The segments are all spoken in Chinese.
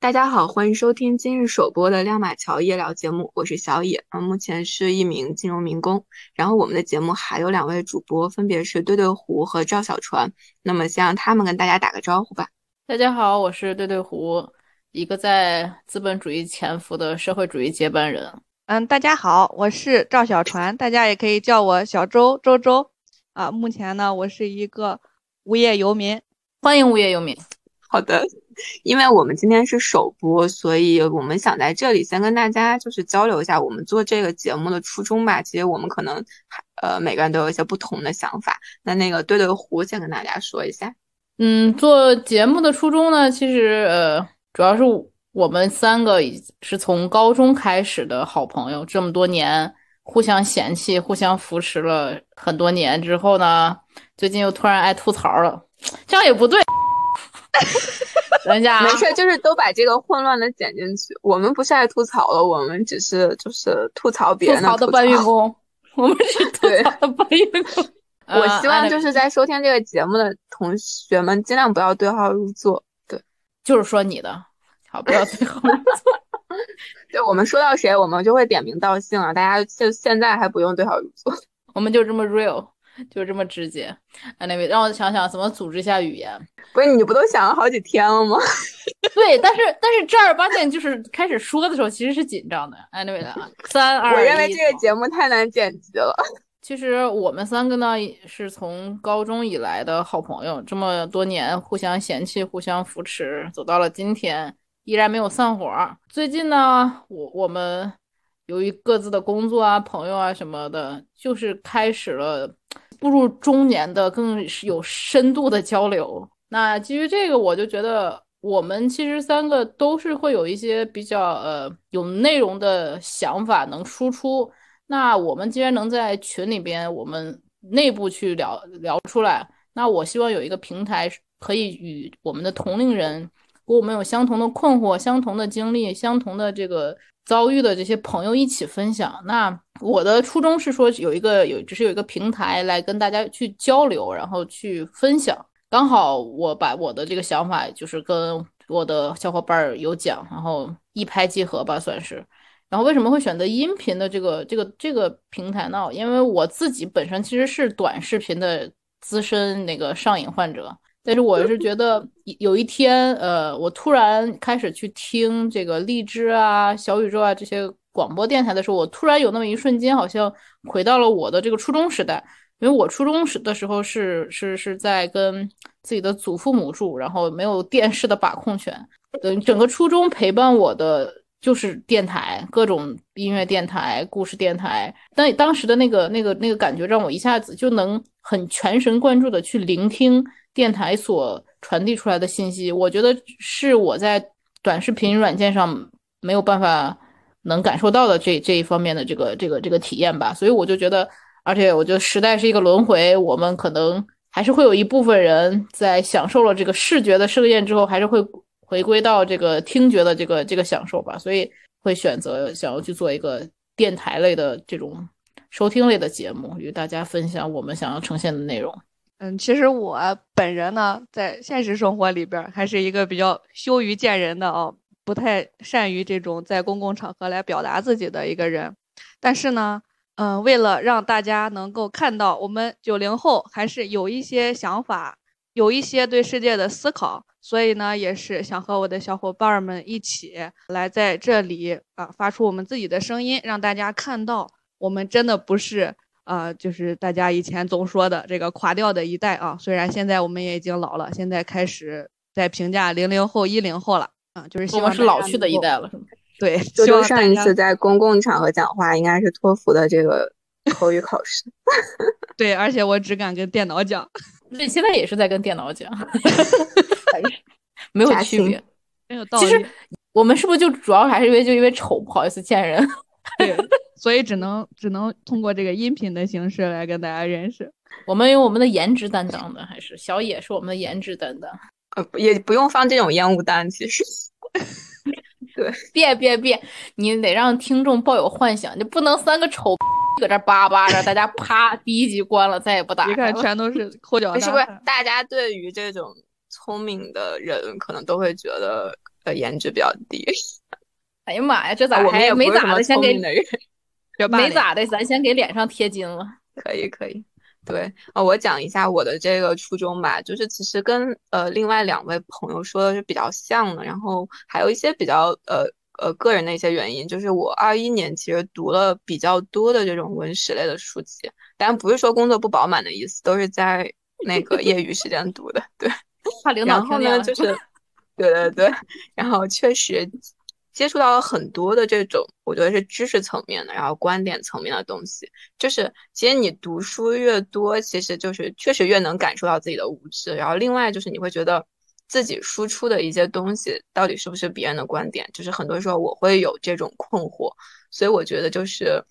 大家好，欢迎收听今日首播的亮马桥夜聊节目，我是小野，啊，目前是一名金融民工。然后我们的节目还有两位主播，分别是对对胡和赵小船。那么先让他们跟大家打个招呼吧。大家好，我是对对胡，一个在资本主义潜伏的社会主义接班人。嗯，大家好，我是赵小船，大家也可以叫我小周周周。啊，目前呢，我是一个无业游民，欢迎无业游民。好的。因为我们今天是首播，所以我们想在这里先跟大家就是交流一下我们做这个节目的初衷吧。其实我们可能呃每个人都有一些不同的想法。那那个对对胡先跟大家说一下，嗯，做节目的初衷呢，其实呃主要是我们三个是从高中开始的好朋友，这么多年互相嫌弃、互相扶持了很多年之后呢，最近又突然爱吐槽了，这样也不对。等一下，没事，就是都把这个混乱的剪进去。我们不是爱吐槽了，我们只是就是吐槽别人的搬运工。我们是吐槽的搬运工。我希望就是在收听这个节目的同学们尽量不要对号入座。对，就是说你的，好，不要对号入座。对，我们说到谁，我们就会点名道姓啊。大家就现在还不用对号入座，我们就这么 real。就这么直接，anyway，让我想想怎么组织一下语言。不是你不都想了好几天了吗？对，但是但是正儿八经就是开始说的时候其实是紧张的。anyway 啊，三二一。我认为这个节目太难剪辑了。其实我们三个呢是从高中以来的好朋友，这么多年互相嫌弃、互相扶持，走到了今天依然没有散伙。最近呢，我我们由于各自的工作啊、朋友啊什么的，就是开始了。步入中年的更有深度的交流。那基于这个，我就觉得我们其实三个都是会有一些比较呃有内容的想法能输出。那我们既然能在群里边，我们内部去聊聊出来，那我希望有一个平台可以与我们的同龄人，和我们有相同的困惑、相同的经历、相同的这个。遭遇的这些朋友一起分享。那我的初衷是说，有一个有，只是有一个平台来跟大家去交流，然后去分享。刚好我把我的这个想法，就是跟我的小伙伴有讲，然后一拍即合吧，算是。然后为什么会选择音频的这个这个这个平台呢？因为我自己本身其实是短视频的资深那个上瘾患者。但是我是觉得有一天，呃，我突然开始去听这个荔枝啊、小宇宙啊这些广播电台的时候，我突然有那么一瞬间，好像回到了我的这个初中时代。因为我初中时的时候是是是在跟自己的祖父母住，然后没有电视的把控权，等整个初中陪伴我的就是电台，各种音乐电台、故事电台。但当时的那个那个那个感觉，让我一下子就能很全神贯注的去聆听。电台所传递出来的信息，我觉得是我在短视频软件上没有办法能感受到的这这一方面的这个这个这个体验吧。所以我就觉得，而且我觉得时代是一个轮回，我们可能还是会有一部分人在享受了这个视觉的盛宴之后，还是会回归到这个听觉的这个这个享受吧。所以会选择想要去做一个电台类的这种收听类的节目，与大家分享我们想要呈现的内容。嗯，其实我本人呢，在现实生活里边还是一个比较羞于见人的哦，不太善于这种在公共场合来表达自己的一个人。但是呢，嗯，为了让大家能够看到我们九零后还是有一些想法，有一些对世界的思考，所以呢，也是想和我的小伙伴们一起来在这里啊，发出我们自己的声音，让大家看到我们真的不是。啊，就是大家以前总说的这个垮掉的一代啊，虽然现在我们也已经老了，现在开始在评价零零后、一零后了啊，就是希望是老去的一代了，是吗？对，就上一次在公共场合讲话，应该是托福的这个口语考试。对，而且我只敢跟电脑讲，对，现在也是在跟电脑讲，没有区别，没有道理。其实我们是不是就主要还是因为就因为丑不好意思见人？对。所以只能只能通过这个音频的形式来跟大家认识。我们有我们的颜值担当的，还是小野是我们的颜值担当。呃，也不用放这种烟雾弹，其实。对，别别别，你得让听众抱有幻想，你不能三个丑搁这叭叭着，大家啪第一集关了，再也不打。你看，全都是 抠脚。是不是？大家对于这种聪明的人，可能都会觉得。呃颜值比较低。哎呀妈呀，这咋我们也没咋的，先给，没咋的，咱先给脸上贴金了。可以可以，对啊，我讲一下我的这个初衷吧，就是其实跟呃另外两位朋友说的是比较像的，然后还有一些比较呃呃个人的一些原因，就是我二一年其实读了比较多的这种文史类的书籍，但不是说工作不饱满的意思，都是在那个业余时间读的，对。怕领导听见就是，对对对，然后确实。接触到了很多的这种，我觉得是知识层面的，然后观点层面的东西。就是其实你读书越多，其实就是确实越能感受到自己的无知。然后另外就是你会觉得自己输出的一些东西到底是不是别人的观点，就是很多时候我会有这种困惑。所以我觉得就是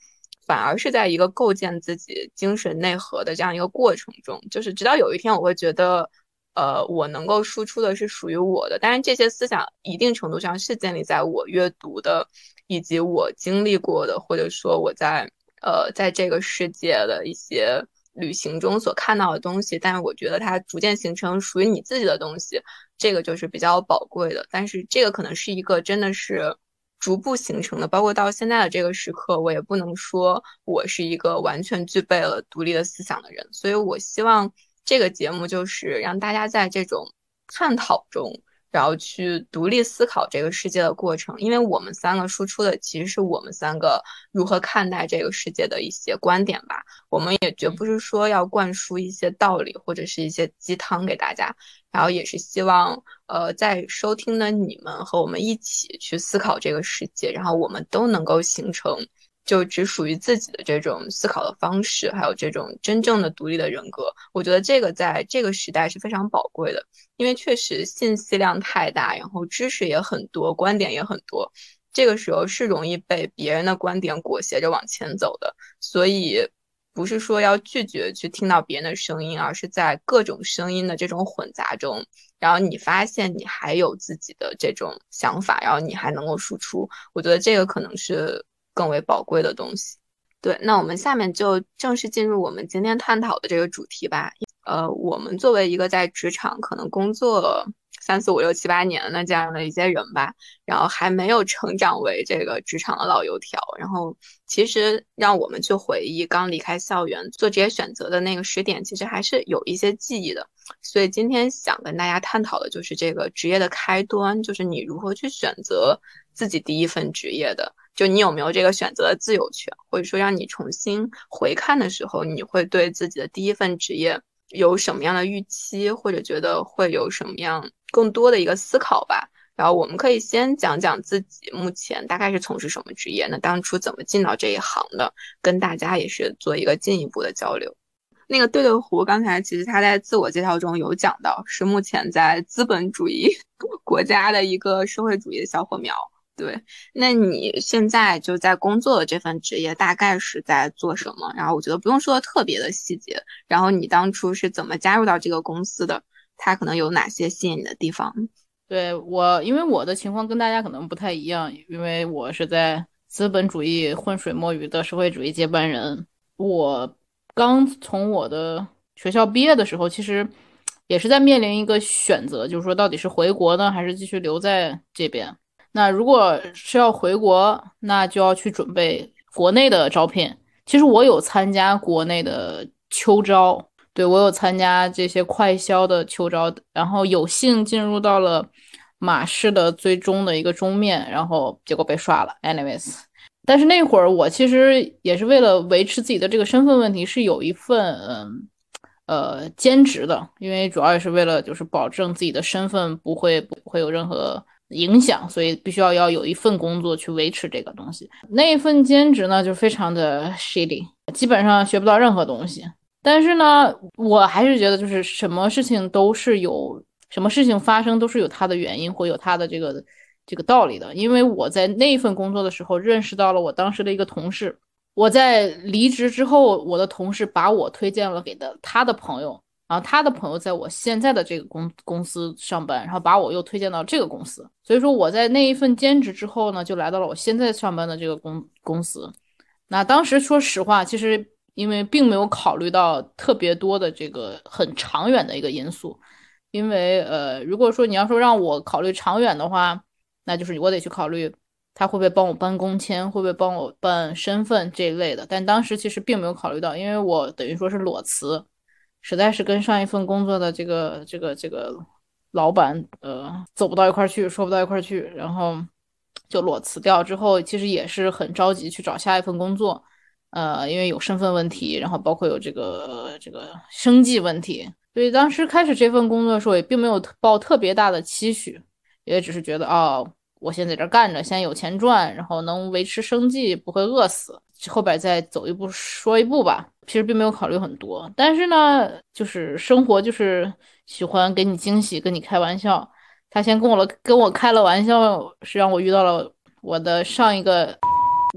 反而是在一个构建自己精神内核的这样一个过程中，就是直到有一天我会觉得。呃，我能够输出的是属于我的，但是这些思想一定程度上是建立在我阅读的，以及我经历过的，或者说我在呃在这个世界的一些旅行中所看到的东西。但是我觉得它逐渐形成属于你自己的东西，这个就是比较宝贵的。但是这个可能是一个真的是逐步形成的，包括到现在的这个时刻，我也不能说我是一个完全具备了独立的思想的人，所以我希望。这个节目就是让大家在这种探讨中，然后去独立思考这个世界的过程。因为我们三个输出的其实是我们三个如何看待这个世界的一些观点吧。我们也绝不是说要灌输一些道理或者是一些鸡汤给大家，然后也是希望，呃，在收听的你们和我们一起去思考这个世界，然后我们都能够形成。就只属于自己的这种思考的方式，还有这种真正的独立的人格，我觉得这个在这个时代是非常宝贵的，因为确实信息量太大，然后知识也很多，观点也很多，这个时候是容易被别人的观点裹挟着往前走的。所以不是说要拒绝去听到别人的声音，而是在各种声音的这种混杂中，然后你发现你还有自己的这种想法，然后你还能够输出，我觉得这个可能是。更为宝贵的东西，对。那我们下面就正式进入我们今天探讨的这个主题吧。呃，我们作为一个在职场可能工作三四五六七八年的这样的一些人吧，然后还没有成长为这个职场的老油条，然后其实让我们去回忆刚离开校园做职业选择的那个时点，其实还是有一些记忆的。所以今天想跟大家探讨的就是这个职业的开端，就是你如何去选择自己第一份职业的。就你有没有这个选择的自由权，或者说让你重新回看的时候，你会对自己的第一份职业有什么样的预期，或者觉得会有什么样更多的一个思考吧？然后我们可以先讲讲自己目前大概是从事什么职业，那当初怎么进到这一行的，跟大家也是做一个进一步的交流。那个对对胡刚才其实他在自我介绍中有讲到，是目前在资本主义 国家的一个社会主义的小火苗。对，那你现在就在工作的这份职业大概是在做什么？然后我觉得不用说特别的细节。然后你当初是怎么加入到这个公司的？它可能有哪些吸引你的地方？对我，因为我的情况跟大家可能不太一样，因为我是在资本主义浑水摸鱼的社会主义接班人。我刚从我的学校毕业的时候，其实也是在面临一个选择，就是说到底是回国呢，还是继续留在这边？那如果是要回国，那就要去准备国内的招聘。其实我有参加国内的秋招，对我有参加这些快销的秋招，然后有幸进入到了马氏的最终的一个终面，然后结果被刷了。Anyways，但是那会儿我其实也是为了维持自己的这个身份问题，是有一份嗯呃兼职的，因为主要也是为了就是保证自己的身份不会不会有任何。影响，所以必须要要有一份工作去维持这个东西。那一份兼职呢，就非常的 shitty，基本上学不到任何东西。但是呢，我还是觉得，就是什么事情都是有什么事情发生，都是有它的原因或有它的这个这个道理的。因为我在那一份工作的时候，认识到了我当时的一个同事。我在离职之后，我的同事把我推荐了给的他的朋友。然后他的朋友在我现在的这个公公司上班，然后把我又推荐到这个公司。所以说我在那一份兼职之后呢，就来到了我现在上班的这个公公司。那当时说实话，其实因为并没有考虑到特别多的这个很长远的一个因素。因为呃，如果说你要说让我考虑长远的话，那就是我得去考虑他会不会帮我办工签，会不会帮我办身份这一类的。但当时其实并没有考虑到，因为我等于说是裸辞，实在是跟上一份工作的这个这个这个老板呃走不到一块儿去，说不到一块儿去，然后就裸辞掉之后，其实也是很着急去找下一份工作。呃，因为有身份问题，然后包括有这个这个生计问题，所以当时开始这份工作的时候，也并没有抱特别大的期许，也只是觉得哦，我先在这儿干着，先有钱赚，然后能维持生计，不会饿死，后边再走一步说一步吧。其实并没有考虑很多，但是呢，就是生活就是喜欢给你惊喜，跟你开玩笑。他先跟我了，跟我开了玩笑，是让我遇到了我的上一个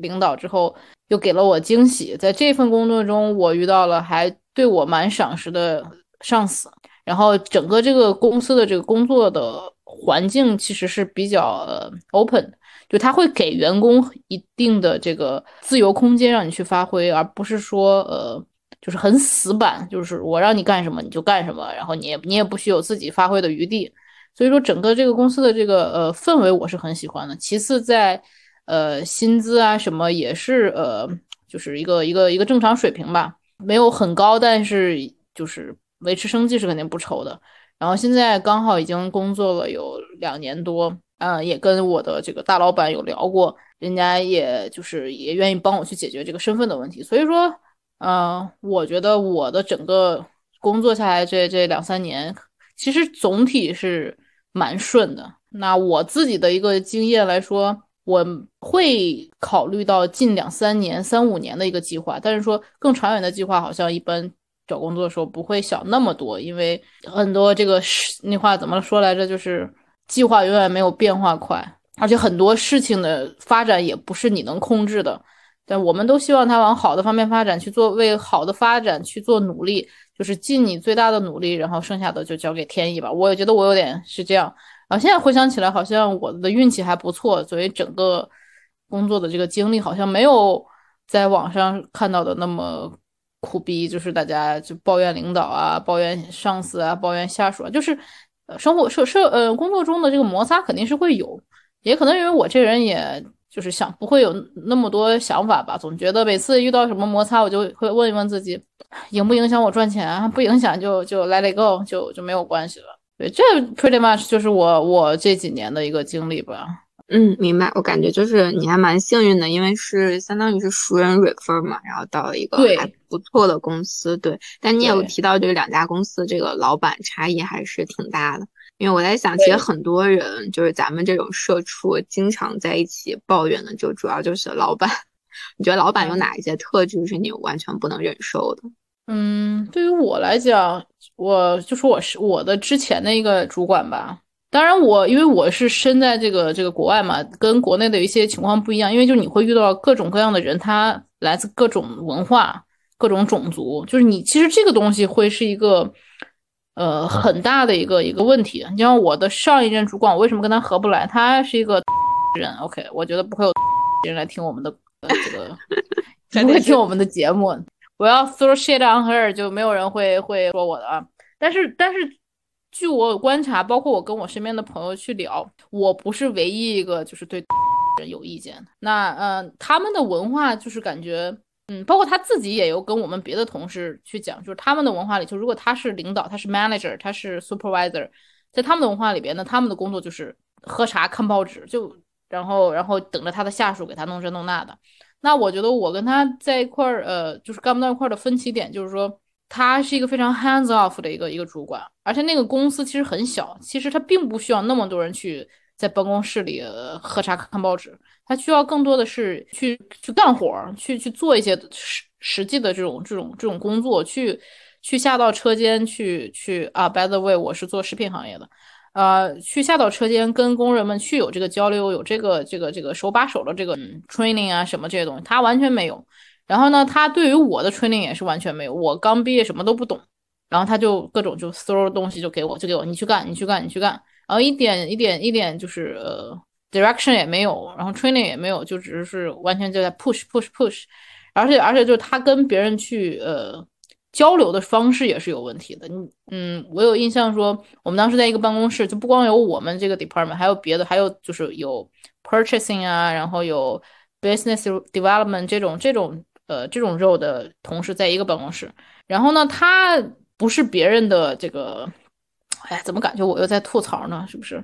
领导之后。又给了我惊喜，在这份工作中，我遇到了还对我蛮赏识的上司，然后整个这个公司的这个工作的环境其实是比较 open，就他会给员工一定的这个自由空间让你去发挥，而不是说呃就是很死板，就是我让你干什么你就干什么，然后你也你也不许有自己发挥的余地，所以说整个这个公司的这个呃氛围我是很喜欢的。其次在呃，薪资啊什么也是呃，就是一个一个一个正常水平吧，没有很高，但是就是维持生计是肯定不愁的。然后现在刚好已经工作了有两年多，嗯，也跟我的这个大老板有聊过，人家也就是也愿意帮我去解决这个身份的问题。所以说，嗯，我觉得我的整个工作下来这这两三年，其实总体是蛮顺的。那我自己的一个经验来说。我会考虑到近两三年、三五年的一个计划，但是说更长远的计划，好像一般找工作的时候不会想那么多，因为很多这个那话怎么说来着？就是计划永远没有变化快，而且很多事情的发展也不是你能控制的。但我们都希望它往好的方面发展，去做为好的发展去做努力，就是尽你最大的努力，然后剩下的就交给天意吧。我也觉得我有点是这样。啊，现在回想起来，好像我的运气还不错，所以整个工作的这个经历好像没有在网上看到的那么苦逼，就是大家就抱怨领导啊，抱怨上司啊，抱怨下属啊，就是，生活社社呃工作中的这个摩擦肯定是会有，也可能因为我这人也就是想不会有那么多想法吧，总觉得每次遇到什么摩擦，我就会问一问自己，影不影响我赚钱？不影响就就 let it go，就就没有关系了。对，这 pretty much 就是我我这几年的一个经历吧。嗯，明白。我感觉就是你还蛮幸运的，因为是相当于是熟人 refer 嘛，然后到了一个还不错的公司。对，但你也有提到这个两家公司这个老板差异还是挺大的。因为我在想，其实很多人就是咱们这种社畜经常在一起抱怨的，就主要就是老板。你觉得老板有哪一些特质是你完全不能忍受的？嗯，对于我来讲。我就说我是我的之前的一个主管吧，当然我因为我是身在这个这个国外嘛，跟国内的一些情况不一样，因为就你会遇到各种各样的人，他来自各种文化、各种种族，就是你其实这个东西会是一个呃很大的一个一个问题。你像我的上一任主管，我为什么跟他合不来？他是一个人，OK，我觉得不会有人来听我们的这个，不会听我们的节目。我要 throw shit on her，就没有人会会说我的啊。但是但是，据我观察，包括我跟我身边的朋友去聊，我不是唯一一个就是对 人有意见的。那呃，他们的文化就是感觉，嗯，包括他自己也有跟我们别的同事去讲，就是他们的文化里，就如果他是领导，他是 manager，他是 supervisor，在他们的文化里边呢，他们的工作就是喝茶看报纸，就然后然后等着他的下属给他弄这弄那的。那我觉得我跟他在一块儿，呃，就是干不到一块儿的分歧点，就是说他是一个非常 hands off 的一个一个主管，而且那个公司其实很小，其实他并不需要那么多人去在办公室里喝茶看报纸，他需要更多的是去去干活，去去做一些实实际的这种这种这种工作，去去下到车间去去啊，by the way，我是做食品行业的。呃，去下到车间跟工人们去有这个交流，有这个这个这个手把手的这个 training 啊，什么这些东西，他完全没有。然后呢，他对于我的 training 也是完全没有。我刚毕业，什么都不懂，然后他就各种就 throw 东西就给我，就给我，你去干，你去干，你去干。然后一点一点一点就是呃 direction 也没有，然后 training 也没有，就只是完全就在 push push push。而且而且就是他跟别人去呃交流的方式也是有问题的。嗯，我有印象说，我们当时在一个办公室，就不光有我们这个 department，还有别的，还有就是有 purchasing 啊，然后有 business development 这种这种呃这种肉的同事在一个办公室。然后呢，他不是别人的这个，哎，怎么感觉我又在吐槽呢？是不是？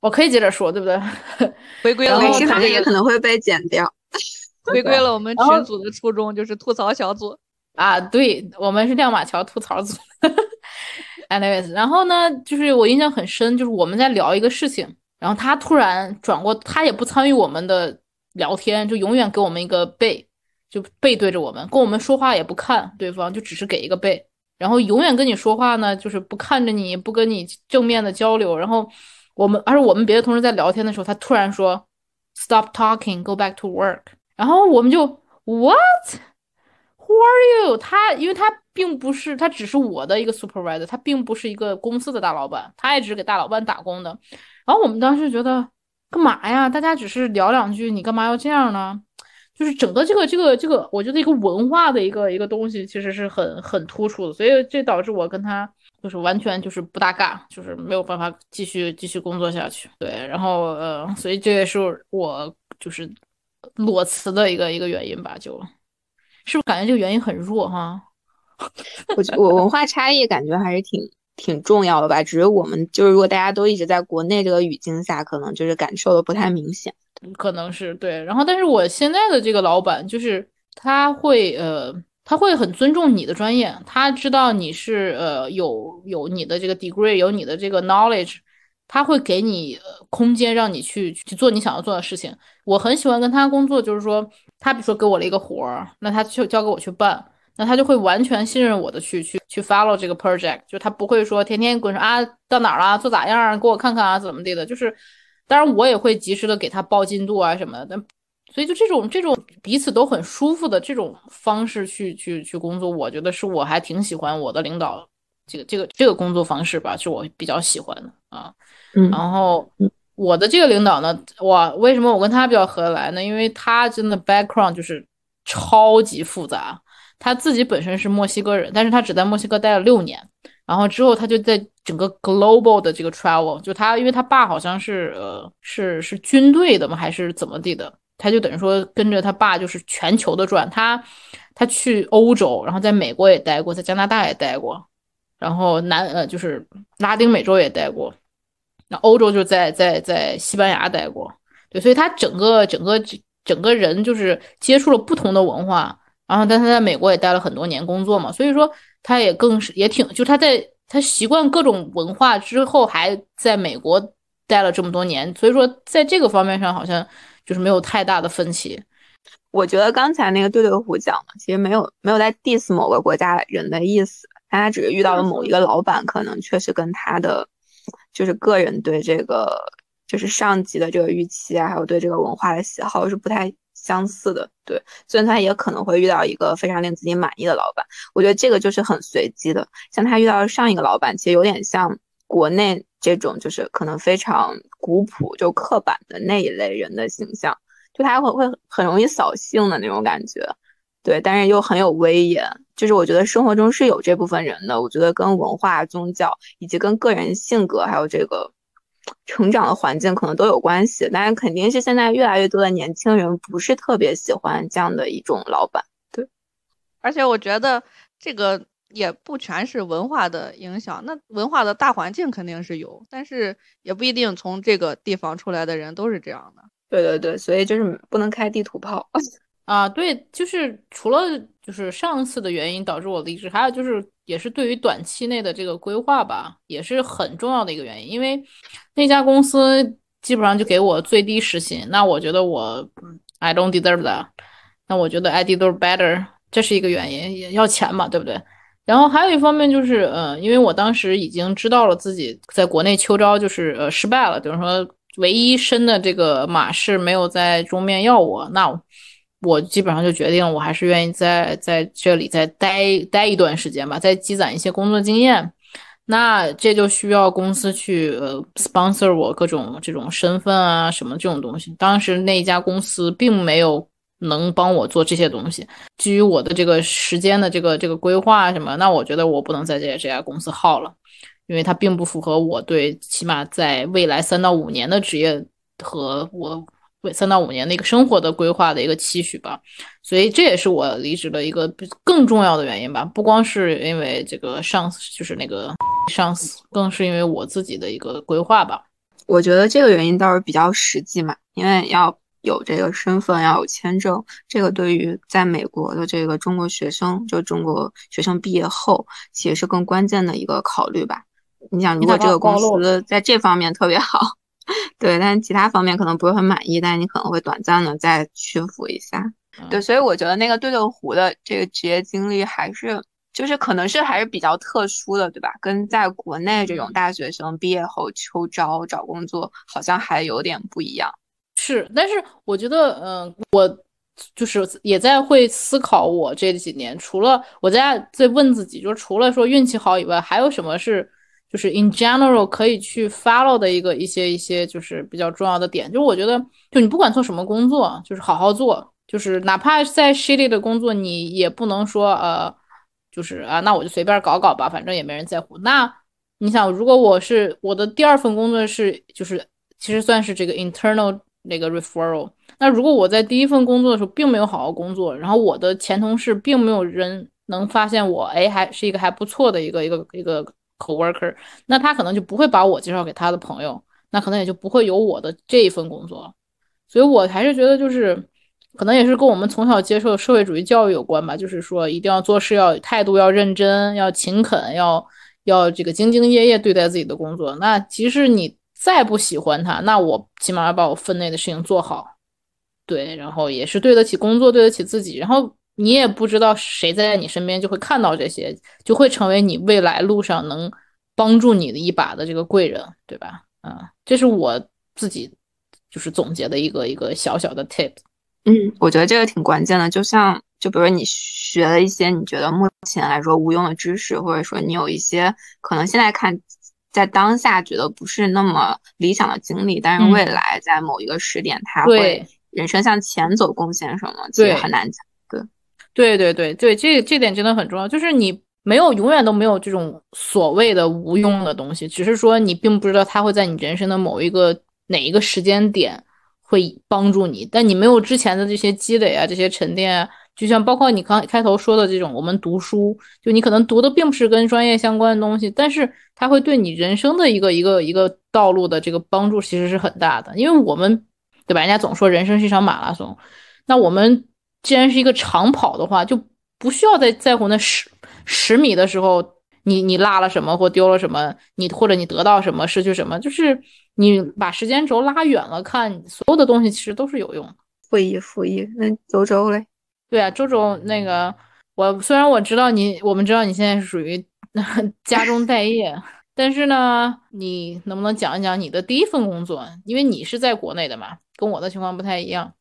我可以接着说，对不对？回归了，没事，反正也可能会被剪掉。回归了我们群组的初衷，就是吐槽小组啊。对，我们是亮马桥吐槽组。Anyways，然后呢，就是我印象很深，就是我们在聊一个事情，然后他突然转过，他也不参与我们的聊天，就永远给我们一个背，就背对着我们，跟我们说话也不看对方，就只是给一个背，然后永远跟你说话呢，就是不看着你，不跟你正面的交流，然后。我们，而且我们别的同事在聊天的时候，他突然说，Stop talking, go back to work。然后我们就 What? Who are you？他，因为他并不是，他只是我的一个 supervisor，他并不是一个公司的大老板，他也只是给大老板打工的。然后我们当时觉得，干嘛呀？大家只是聊两句，你干嘛要这样呢？就是整个这个这个这个，我觉得一个文化的一个一个东西，其实是很很突出的，所以这导致我跟他。就是完全就是不搭嘎，就是没有办法继续继续工作下去。对，然后呃，所以这也是我就是裸辞的一个一个原因吧。就是不是感觉这个原因很弱哈？我觉我文化差异感觉还是挺挺重要的吧。只是我们就是如果大家都一直在国内这个语境下，可能就是感受的不太明显。可能是对。然后，但是我现在的这个老板就是他会呃。他会很尊重你的专业，他知道你是呃有有你的这个 degree，有你的这个 knowledge，他会给你空间让你去去做你想要做的事情。我很喜欢跟他工作，就是说他比如说给我了一个活儿，那他就交给我去办，那他就会完全信任我的去去去 follow 这个 project，就他不会说天天滚说啊到哪儿了做咋样，给我看看啊怎么地的，就是当然我也会及时的给他报进度啊什么的，但。所以就这种这种彼此都很舒服的这种方式去去去工作，我觉得是我还挺喜欢我的领导这个这个这个工作方式吧，是我比较喜欢的啊。嗯，然后我的这个领导呢，哇，为什么我跟他比较合得来呢？因为他真的 background 就是超级复杂，他自己本身是墨西哥人，但是他只在墨西哥待了六年，然后之后他就在整个 global 的这个 travel，就他因为他爸好像是呃是是军队的嘛，还是怎么地的。他就等于说跟着他爸就是全球的转，他他去欧洲，然后在美国也待过，在加拿大也待过，然后南呃就是拉丁美洲也待过，那欧洲就在在在西班牙待过，对，所以他整个整个整个人就是接触了不同的文化，然后但他在美国也待了很多年工作嘛，所以说他也更是也挺就他在他习惯各种文化之后，还在美国待了这么多年，所以说在这个方面上好像。就是没有太大的分歧，我觉得刚才那个对对虎讲的，其实没有没有在 diss 某个国家人的意思，大家只是遇到了某一个老板，可能确实跟他的就是个人对这个就是上级的这个预期啊，还有对这个文化的喜好是不太相似的。对，虽然他也可能会遇到一个非常令自己满意的老板，我觉得这个就是很随机的。像他遇到上一个老板，其实有点像国内。这种就是可能非常古朴就刻板的那一类人的形象，就他会会很容易扫兴的那种感觉，对，但是又很有威严。就是我觉得生活中是有这部分人的，我觉得跟文化、宗教以及跟个人性格还有这个成长的环境可能都有关系。但是肯定是现在越来越多的年轻人不是特别喜欢这样的一种老板，对。而且我觉得这个。也不全是文化的影响，那文化的大环境肯定是有，但是也不一定从这个地方出来的人都是这样的。对对对，所以就是不能开地图炮啊。对，就是除了就是上次的原因导致我离职，还有就是也是对于短期内的这个规划吧，也是很重要的一个原因。因为那家公司基本上就给我最低时薪，那我觉得我 I don't deserve that，那我觉得 I did better，这是一个原因，也要钱嘛，对不对？然后还有一方面就是，呃，因为我当时已经知道了自己在国内秋招就是呃失败了，比如说唯一申的这个马氏没有在中面要我，那我基本上就决定我还是愿意在在这里再待待一段时间吧，再积攒一些工作经验。那这就需要公司去呃 sponsor 我各种这种身份啊什么这种东西。当时那家公司并没有能帮我做这些东西。基于我的这个时间的这个这个规划什么，那我觉得我不能在这这家公司耗了，因为它并不符合我对起码在未来三到五年的职业和我三到五年的一个生活的规划的一个期许吧。所以这也是我离职的一个更重要的原因吧，不光是因为这个上司就是那个上司，更是因为我自己的一个规划吧。我觉得这个原因倒是比较实际嘛，因为要有这个身份，要有签证，这个对于在美国的这个中国学生，就中国学生毕业后，其实是更关键的一个考虑吧。你想，如果这个公司在这方面特别好，对，但其他方面可能不是很满意，但是你可能会短暂的再屈服一下。对，所以我觉得那个对对湖的这个职业经历还是。就是可能是还是比较特殊的，对吧？跟在国内这种大学生毕业后秋招找工作好像还有点不一样。是，但是我觉得，嗯，我就是也在会思考，我这几年除了我在在问自己，就是除了说运气好以外，还有什么是就是 in general 可以去 follow 的一个一些一些就是比较重要的点。就是我觉得，就你不管做什么工作，就是好好做，就是哪怕在 shitty 的工作，你也不能说呃。就是啊，那我就随便搞搞吧，反正也没人在乎。那你想，如果我是我的第二份工作是，就是其实算是这个 internal 那个 referral。那如果我在第一份工作的时候并没有好好工作，然后我的前同事并没有人能发现我，哎，还是一个还不错的一个一个一个 coworker，那他可能就不会把我介绍给他的朋友，那可能也就不会有我的这一份工作。所以我还是觉得就是。可能也是跟我们从小接受的社会主义教育有关吧，就是说一定要做事要态度要认真，要勤恳，要要这个兢兢业业对待自己的工作。那即使你再不喜欢他，那我起码要把我分内的事情做好，对，然后也是对得起工作，对得起自己。然后你也不知道谁在你身边就会看到这些，就会成为你未来路上能帮助你的一把的这个贵人，对吧？啊，这是我自己就是总结的一个一个小小的 tip。嗯，我觉得这个挺关键的。就像，就比如你学了一些你觉得目前来说无用的知识，或者说你有一些可能现在看在当下觉得不是那么理想的经历，但是未来在某一个时点，他会人生向前走贡献什么，其实很难讲。对，对，对，对，这这点真的很重要。就是你没有永远都没有这种所谓的无用的东西，只是说你并不知道它会在你人生的某一个哪一个时间点。会帮助你，但你没有之前的这些积累啊，这些沉淀啊，就像包括你刚开头说的这种，我们读书，就你可能读的并不是跟专业相关的东西，但是它会对你人生的一个一个一个道路的这个帮助其实是很大的。因为我们，对吧？人家总说人生是一场马拉松，那我们既然是一个长跑的话，就不需要再在乎那十十米的时候，你你落了什么或丢了什么，你或者你得到什么失去什么，就是。你把时间轴拉远了看，所有的东西其实都是有用的。复议复议，那周周嘞？对啊，周周那个，我虽然我知道你，我们知道你现在是属于 家中待业，但是呢，你能不能讲一讲你的第一份工作？因为你是在国内的嘛，跟我的情况不太一样。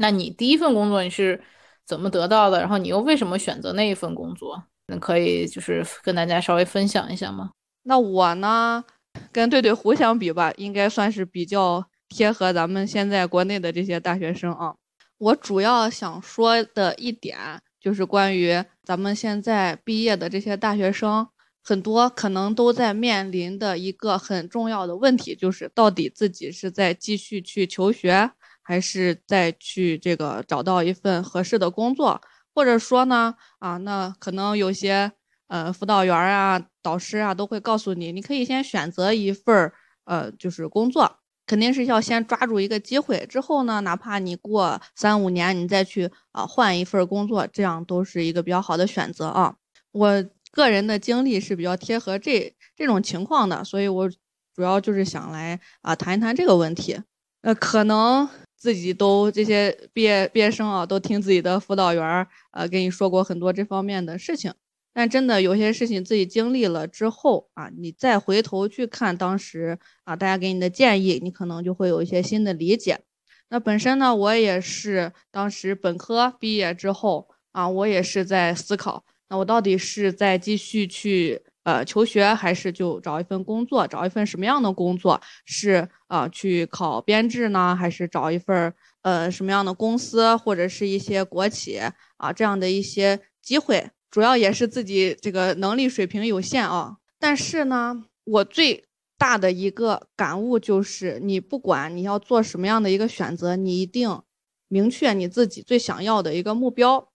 那你第一份工作你是怎么得到的？然后你又为什么选择那一份工作？那可以就是跟大家稍微分享一下吗？那我呢？跟对对胡相比吧，应该算是比较贴合咱们现在国内的这些大学生啊。我主要想说的一点就是关于咱们现在毕业的这些大学生，很多可能都在面临的一个很重要的问题，就是到底自己是在继续去求学，还是再去这个找到一份合适的工作，或者说呢，啊，那可能有些。呃，辅导员啊，导师啊，都会告诉你，你可以先选择一份儿，呃，就是工作，肯定是要先抓住一个机会，之后呢，哪怕你过三五年，你再去啊换一份工作，这样都是一个比较好的选择啊。我个人的经历是比较贴合这这种情况的，所以我主要就是想来啊谈一谈这个问题。呃，可能自己都这些毕业毕业生啊，都听自己的辅导员儿呃跟你说过很多这方面的事情。但真的有些事情自己经历了之后啊，你再回头去看当时啊，大家给你的建议，你可能就会有一些新的理解。那本身呢，我也是当时本科毕业之后啊，我也是在思考，那我到底是在继续去呃。求学，还是就找一份工作？找一份什么样的工作？是啊，去考编制呢，还是找一份呃什么样的公司或者是一些国企啊这样的一些机会？主要也是自己这个能力水平有限啊。但是呢，我最大的一个感悟就是，你不管你要做什么样的一个选择，你一定明确你自己最想要的一个目标。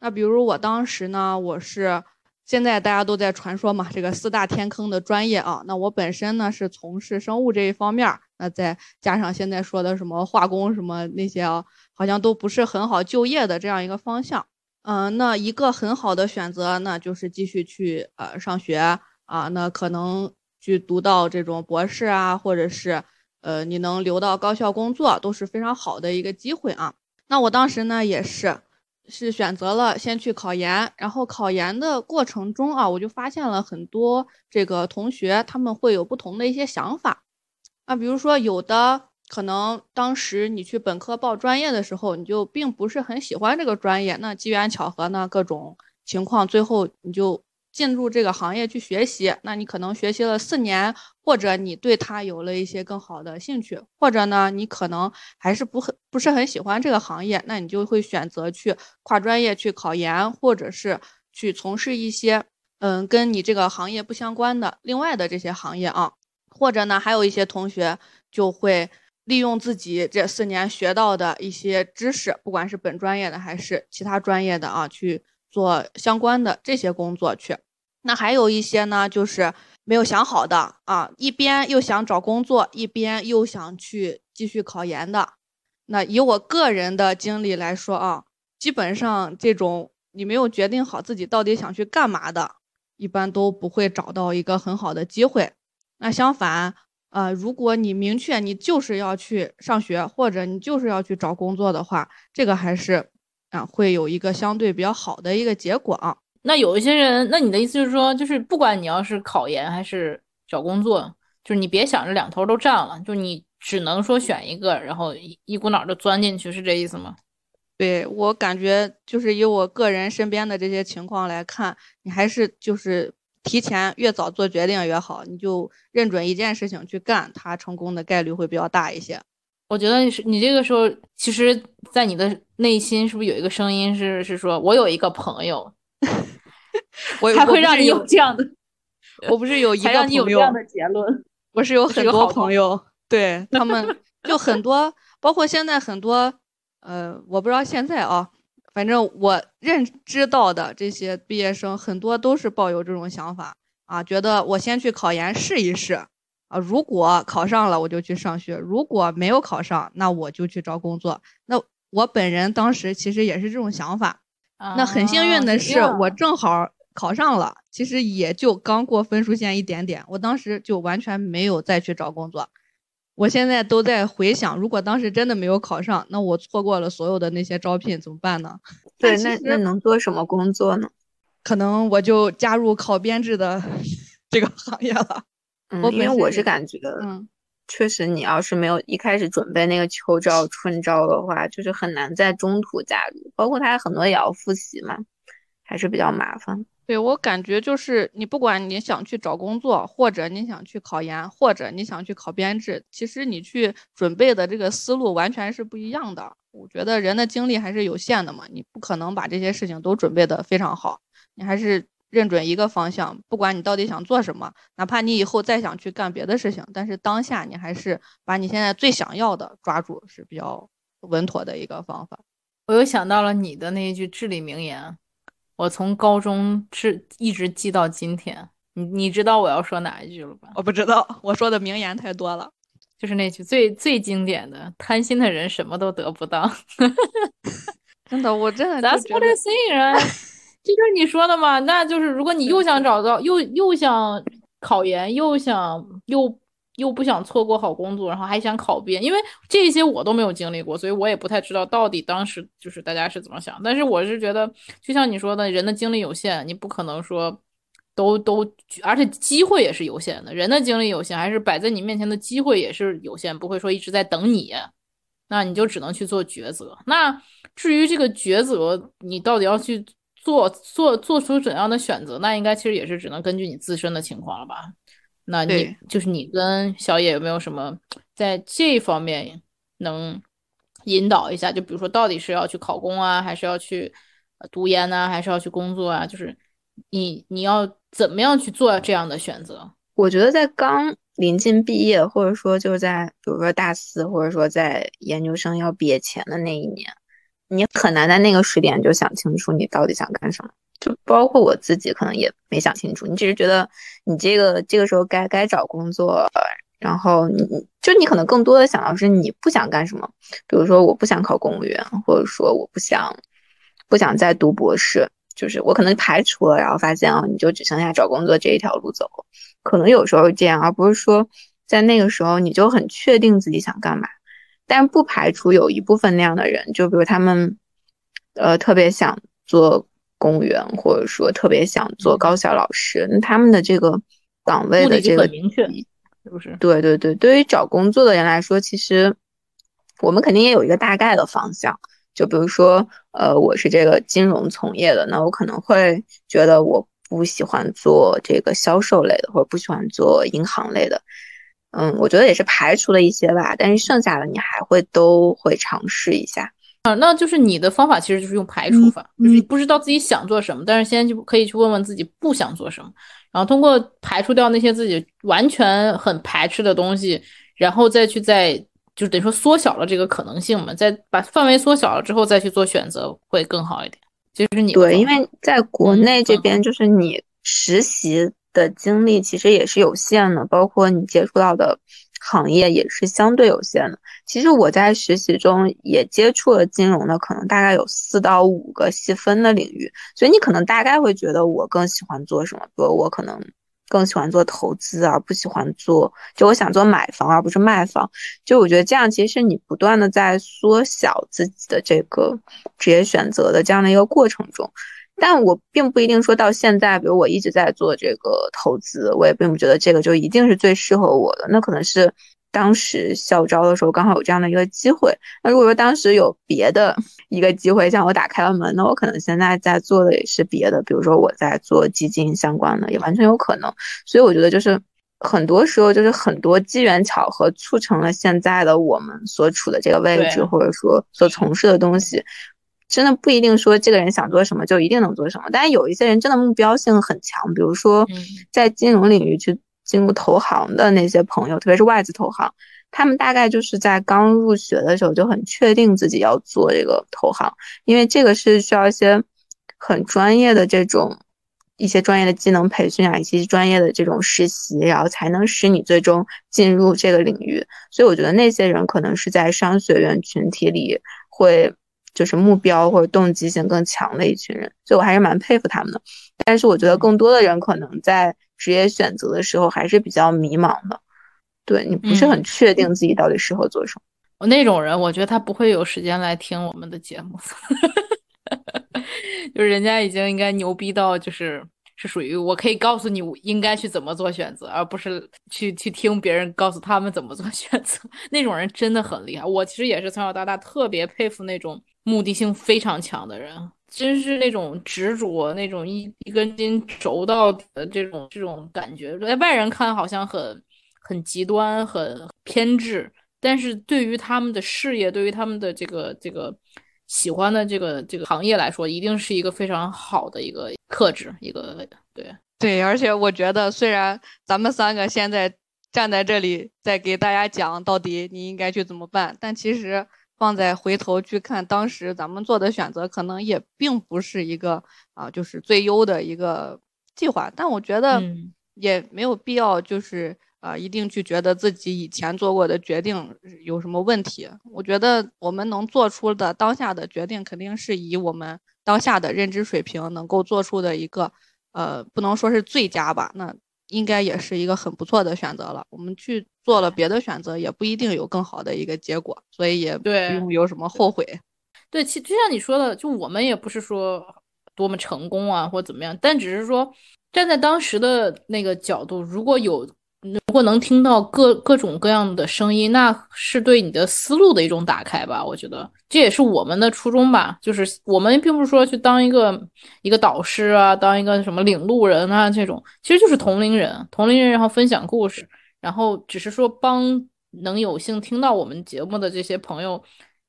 那比如我当时呢，我是现在大家都在传说嘛，这个四大天坑的专业啊。那我本身呢是从事生物这一方面，那再加上现在说的什么化工什么那些啊，好像都不是很好就业的这样一个方向。嗯，那一个很好的选择，那就是继续去呃上学啊，那可能去读到这种博士啊，或者是呃你能留到高校工作，都是非常好的一个机会啊。那我当时呢也是。是选择了先去考研，然后考研的过程中啊，我就发现了很多这个同学他们会有不同的一些想法啊，比如说有的可能当时你去本科报专业的时候，你就并不是很喜欢这个专业，那机缘巧合呢，各种情况，最后你就。进入这个行业去学习，那你可能学习了四年，或者你对他有了一些更好的兴趣，或者呢，你可能还是不很不是很喜欢这个行业，那你就会选择去跨专业去考研，或者是去从事一些嗯跟你这个行业不相关的另外的这些行业啊，或者呢，还有一些同学就会利用自己这四年学到的一些知识，不管是本专业的还是其他专业的啊，去做相关的这些工作去。那还有一些呢，就是没有想好的啊，一边又想找工作，一边又想去继续考研的。那以我个人的经历来说啊，基本上这种你没有决定好自己到底想去干嘛的，一般都不会找到一个很好的机会。那相反，呃，如果你明确你就是要去上学，或者你就是要去找工作的话，这个还是啊会有一个相对比较好的一个结果啊。那有一些人，那你的意思就是说，就是不管你要是考研还是找工作，就是你别想着两头都占了，就你只能说选一个，然后一一股脑的钻进去，是这意思吗？对我感觉就是以我个人身边的这些情况来看，你还是就是提前越早做决定越好，你就认准一件事情去干，它成功的概率会比较大一些。我觉得你是你这个时候，其实，在你的内心是不是有一个声音是是说，我有一个朋友。我还会让你有这样的，我不是有 一个朋友，这样的结论，我是有很多朋友，对他们就很多，包括现在很多，呃，我不知道现在啊，反正我认知到的这些毕业生，很多都是抱有这种想法啊，觉得我先去考研试一试啊，如果考上了我就去上学，如果没有考上，那我就去找工作。那我本人当时其实也是这种想法。那很幸运的是，我正好考上了，其实也就刚过分数线一点点。我当时就完全没有再去找工作。我现在都在回想，如果当时真的没有考上，那我错过了所有的那些招聘，怎么办呢？对，那那能做什么工作呢？可能我就加入考编制的 这个行业了。嗯，因为我是感觉，嗯。确实，你要是没有一开始准备那个秋招、春招的话，就是很难在中途加入。包括他很多也要复习嘛，还是比较麻烦。对我感觉就是，你不管你想去找工作，或者你想去考研，或者你想去考编制，其实你去准备的这个思路完全是不一样的。我觉得人的精力还是有限的嘛，你不可能把这些事情都准备的非常好，你还是。认准一个方向，不管你到底想做什么，哪怕你以后再想去干别的事情，但是当下你还是把你现在最想要的抓住是比较稳妥的一个方法。我又想到了你的那一句至理名言，我从高中至一直记到今天。你你知道我要说哪一句了吧？我不知道，我说的名言太多了，就是那句最最经典的：贪心的人什么都得不到。真的，我真的。That's what I say. 这就是你说的嘛？那就是如果你又想找到，又又想考研，又想又又不想错过好工作，然后还想考编，因为这些我都没有经历过，所以我也不太知道到底当时就是大家是怎么想。但是我是觉得，就像你说的，人的精力有限，你不可能说都都，而且机会也是有限的。人的精力有限，还是摆在你面前的机会也是有限，不会说一直在等你，那你就只能去做抉择。那至于这个抉择，你到底要去。做做做出怎样的选择，那应该其实也是只能根据你自身的情况了吧？那你就是你跟小野有没有什么在这方面能引导一下？就比如说，到底是要去考公啊，还是要去呃读研呢、还是要去工作啊？就是你你要怎么样去做这样的选择？我觉得在刚临近毕业，或者说就是在比如说大四，或者说在研究生要毕业前的那一年，你很难在那个时点就想清楚你到底想干什么。就包括我自己可能也没想清楚，你只是觉得你这个这个时候该该找工作，然后你你就你可能更多的想到是你不想干什么，比如说我不想考公务员，或者说我不想不想再读博士，就是我可能排除了，然后发现啊，你就只剩下找工作这一条路走。可能有时候是这样，而不是说在那个时候你就很确定自己想干嘛。但不排除有一部分那样的人，就比如他们，呃，特别想做公务员，或者说特别想做高校老师，那他们的这个岗位的这个很明确，是不是？对对对，对于找工作的人来说，其实我们肯定也有一个大概的方向。就比如说，呃，我是这个金融从业的，那我可能会觉得我不喜欢做这个销售类的，或者不喜欢做银行类的。嗯，我觉得也是排除了一些吧，但是剩下的你还会都会尝试一下。啊，那就是你的方法其实就是用排除法，嗯就是不知道自己想做什么，但是先就可以去问问自己不想做什么，然后通过排除掉那些自己完全很排斥的东西，然后再去再就等于说缩小了这个可能性嘛，再把范围缩小了之后再去做选择会更好一点。就是你对，因为在国嗯内这边，就是你实习的经历其实也是有限的，包括你接触到的行业也是相对有限的。其实我在实习中也接触了金融的，可能大概有四到五个细分的领域，所以你可能大概会觉得我更喜欢做什么，比如我可能更喜欢做投资，而不喜欢做，就我想做买房而不是卖房。就我觉得这样，其实你不断的在缩小自己的这个职业选择的这样的一个过程中。但我并不一定说到现在，比如我一直在做这个投资，我也并不觉得这个就一定是最适合我的。那可能是当时校招的时候刚好有这样的一个机会。那如果说当时有别的一个机会向我打开了门，那我可能现在在做的也是别的，比如说我在做基金相关的，也完全有可能。所以我觉得就是很多时候就是很多机缘巧合促成了现在的我们所处的这个位置，或者说所从事的东西。真的不一定说这个人想做什么就一定能做什么，但是有一些人真的目标性很强，比如说嗯在金融领域去进入投行的那些朋友，特别是外资投行，他们大概就是在刚入学的时候就很确定自己要做这个投行，因为这个是需要一些很专业的这种一些专业的技能培训啊，以及专业的这种实习，然后才能使你最终进入这个领域。所以我觉得那些人可能是在商学院群体里会就是目标或者动机性更强的一群人，所以我还是蛮佩服他们的。但是我觉得更多的人可能在职业选择的时候还是比较迷茫的，对你不是很嗯确定自己到底适合做什么。我那种人，我觉得他不会有时间来听我们的节目，就是人家已经应该牛逼到就是是属于我可以告诉你我应该去怎么做选择，而不是去去听别人告诉他们怎么做选择。那种人真的很厉害，我其实也是从小到大特别佩服那种目的性非常强的人，真是那种执着，那种一一根筋轴到底的这种这种感觉，在外人看好像很很极端、很偏执。但是对于他们的事业，对于他们的这个这个喜欢的这个这个行业来说，一定是一个非常好的一个克制，一个对对，而且我觉得，虽然咱们三个现在站在这里在给大家讲到底你应该去怎么办，但其实放在回头去看，当时咱们做的选择可能也并不是一个啊，就是最优的一个计划。但我觉得嗯也没有必要，就是啊、一定去觉得自己以前做过的决定有什么问题。我觉得我们能做出的当下的决定，肯定是以我们当下的认知水平能够做出的一个。呃，不能说是最佳吧，那应该也是一个很不错的选择了。我们去做了别的选择，也不一定有更好的一个结果，所以也不对用有什么后悔。对，其就像你说的，就我们也不是说多么成功啊，或怎么样，但只是说站在当时的那个角度，如果有如果能听到各各种各样的声音，那是对你的思路的一种打开吧。我觉得这也是我们的初衷吧。就是我们并不是说去当一个一个导师啊，当一个什么领路人啊这种，其实就是同龄人，同龄人然后分享故事，然后只是说帮能有幸听到我们节目的这些朋友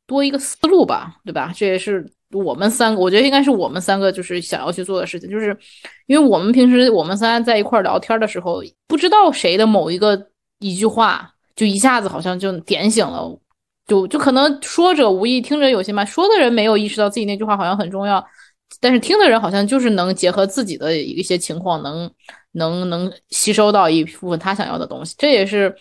多一个思路吧，对吧？这也是。我们三个，我觉得应该是我们三个，就是想要去做的事情，就是因为我们平时我们三在一块聊天的时候，不知道谁的某一个一句话，就一下子好像就点醒了，就就可能说者无意，听者有心嘛。说的人没有意识到自己那句话好像很重要，但是听的人好像就是能结合自己的一些情况，能能能吸收到一部分他想要的东西。这也是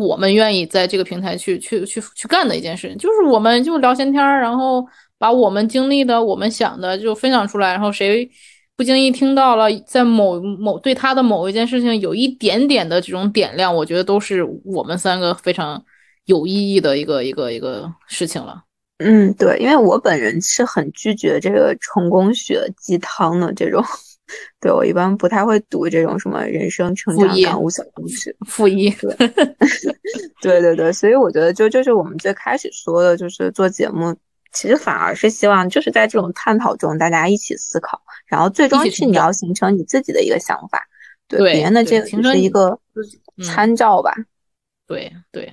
我们愿意在这个平台去去去去干的一件事情，就是我们就聊闲天儿，然后。把我们经历的、我们想的就分享出来，然后谁不经意听到了，在某某对他的某一件事情有一点点的这种点亮，我觉得都是我们三个非常有意义的一个一个一个事情了。嗯，对，因为我本人是很拒绝这个成功学鸡汤的这种，对我一般不太会读这种什么人生成长感悟小故事。负一，对，对对对，所以我觉得就就是我们最开始说的，就是做节目。其实反而是希望，就是在这种探讨中，大家一起思考，然后最终是你要形成你自己的一个想法，对别人的这个只是一个参照吧。对对，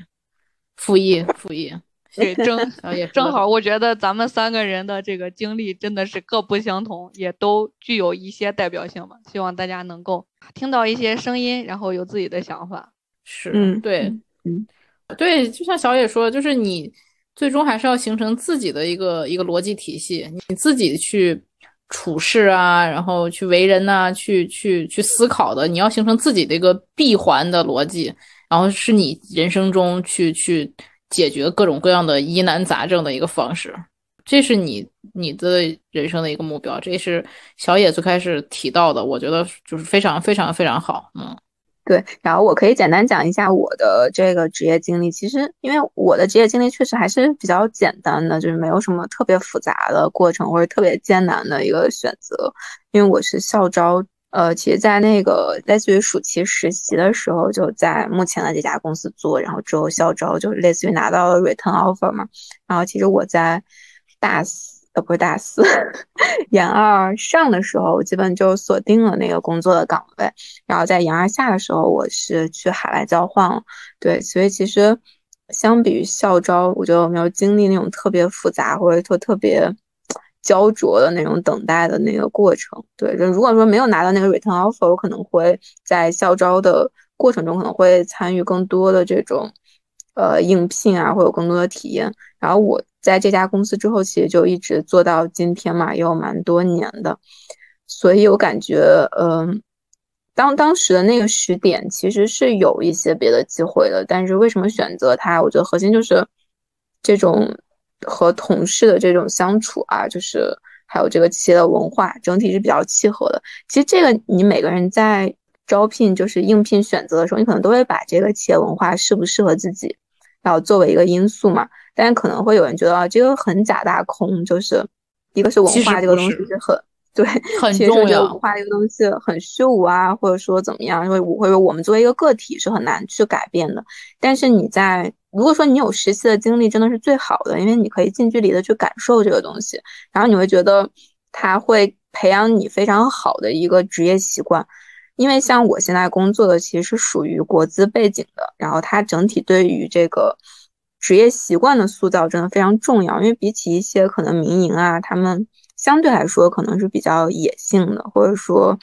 复议复议，对正 也正好，我觉得咱们三个人的这个经历真的是各不相同，也都具有一些代表性吧。希望大家能够听到一些声音，然后有自己的想法。是，嗯，对，嗯，对，就像小野说，就是你。最终还是要形成自己的一个一个逻辑体系，你自己去处事啊，然后去为人呐，去去去思考的，你要形成自己的一个闭环的逻辑，然后是你人生中去去解决各种各样的疑难杂症的一个方式，这是你你的人生的一个目标，这是小野最开始提到的，我觉得就是非常非常非常好，嗯。对，然后我可以简单讲一下我的这个职业经历。其实，因为我的职业经历确实还是比较简单的，就是没有什么特别复杂的过程或者特别艰难的一个选择。因为我是校招，呃，其实，在那个类似于暑期实习的时候，就在目前的这家公司做，然后之后校招就是类似于拿到了 return offer 嘛。然后，其实我在大四。呃，不是大四，研二上的时候，我基本就锁定了那个工作的岗位。然后在研二下的时候，我是去海外交换了。对，所以其实相比于校招，我觉得我没有经历那种特别复杂或者说特别焦灼的那种等待的那个过程。对，就如果说没有拿到那个 return offer，我可能会在校招的过程中可能会参与更多的这种呃应聘啊，会有更多的体验。然后我。在这家公司之后，其实就一直做到今天嘛，也有蛮多年的，所以我感觉，嗯，当当时的那个时点，其实是有一些别的机会的，但是为什么选择它？我觉得核心就是这种和同事的这种相处啊，就是还有这个企业的文化，整体是比较契合的。其实这个你每个人在招聘就是应聘选择的时候，你可能都会把这个企业文化适不适合自己，然后作为一个因素嘛。但可能会有人觉得啊，这个很假大空，就是一个是文化这个东西是很对，很 重要。文化这个东西很虚无啊，或者说怎么样？因为我会说，我们作为一个个体是很难去改变的。但是你在如果说你有实习的经历，真的是最好的，因为你可以近距离的去感受这个东西，然后你会觉得它会培养你非常好的一个职业习惯。因为像我现在工作的其实是属于国资背景的，然后它整体对于这个。职业习惯的塑造真的非常重要，因为比起一些可能民营啊，他们相对来说可能是比较野性的，或者说，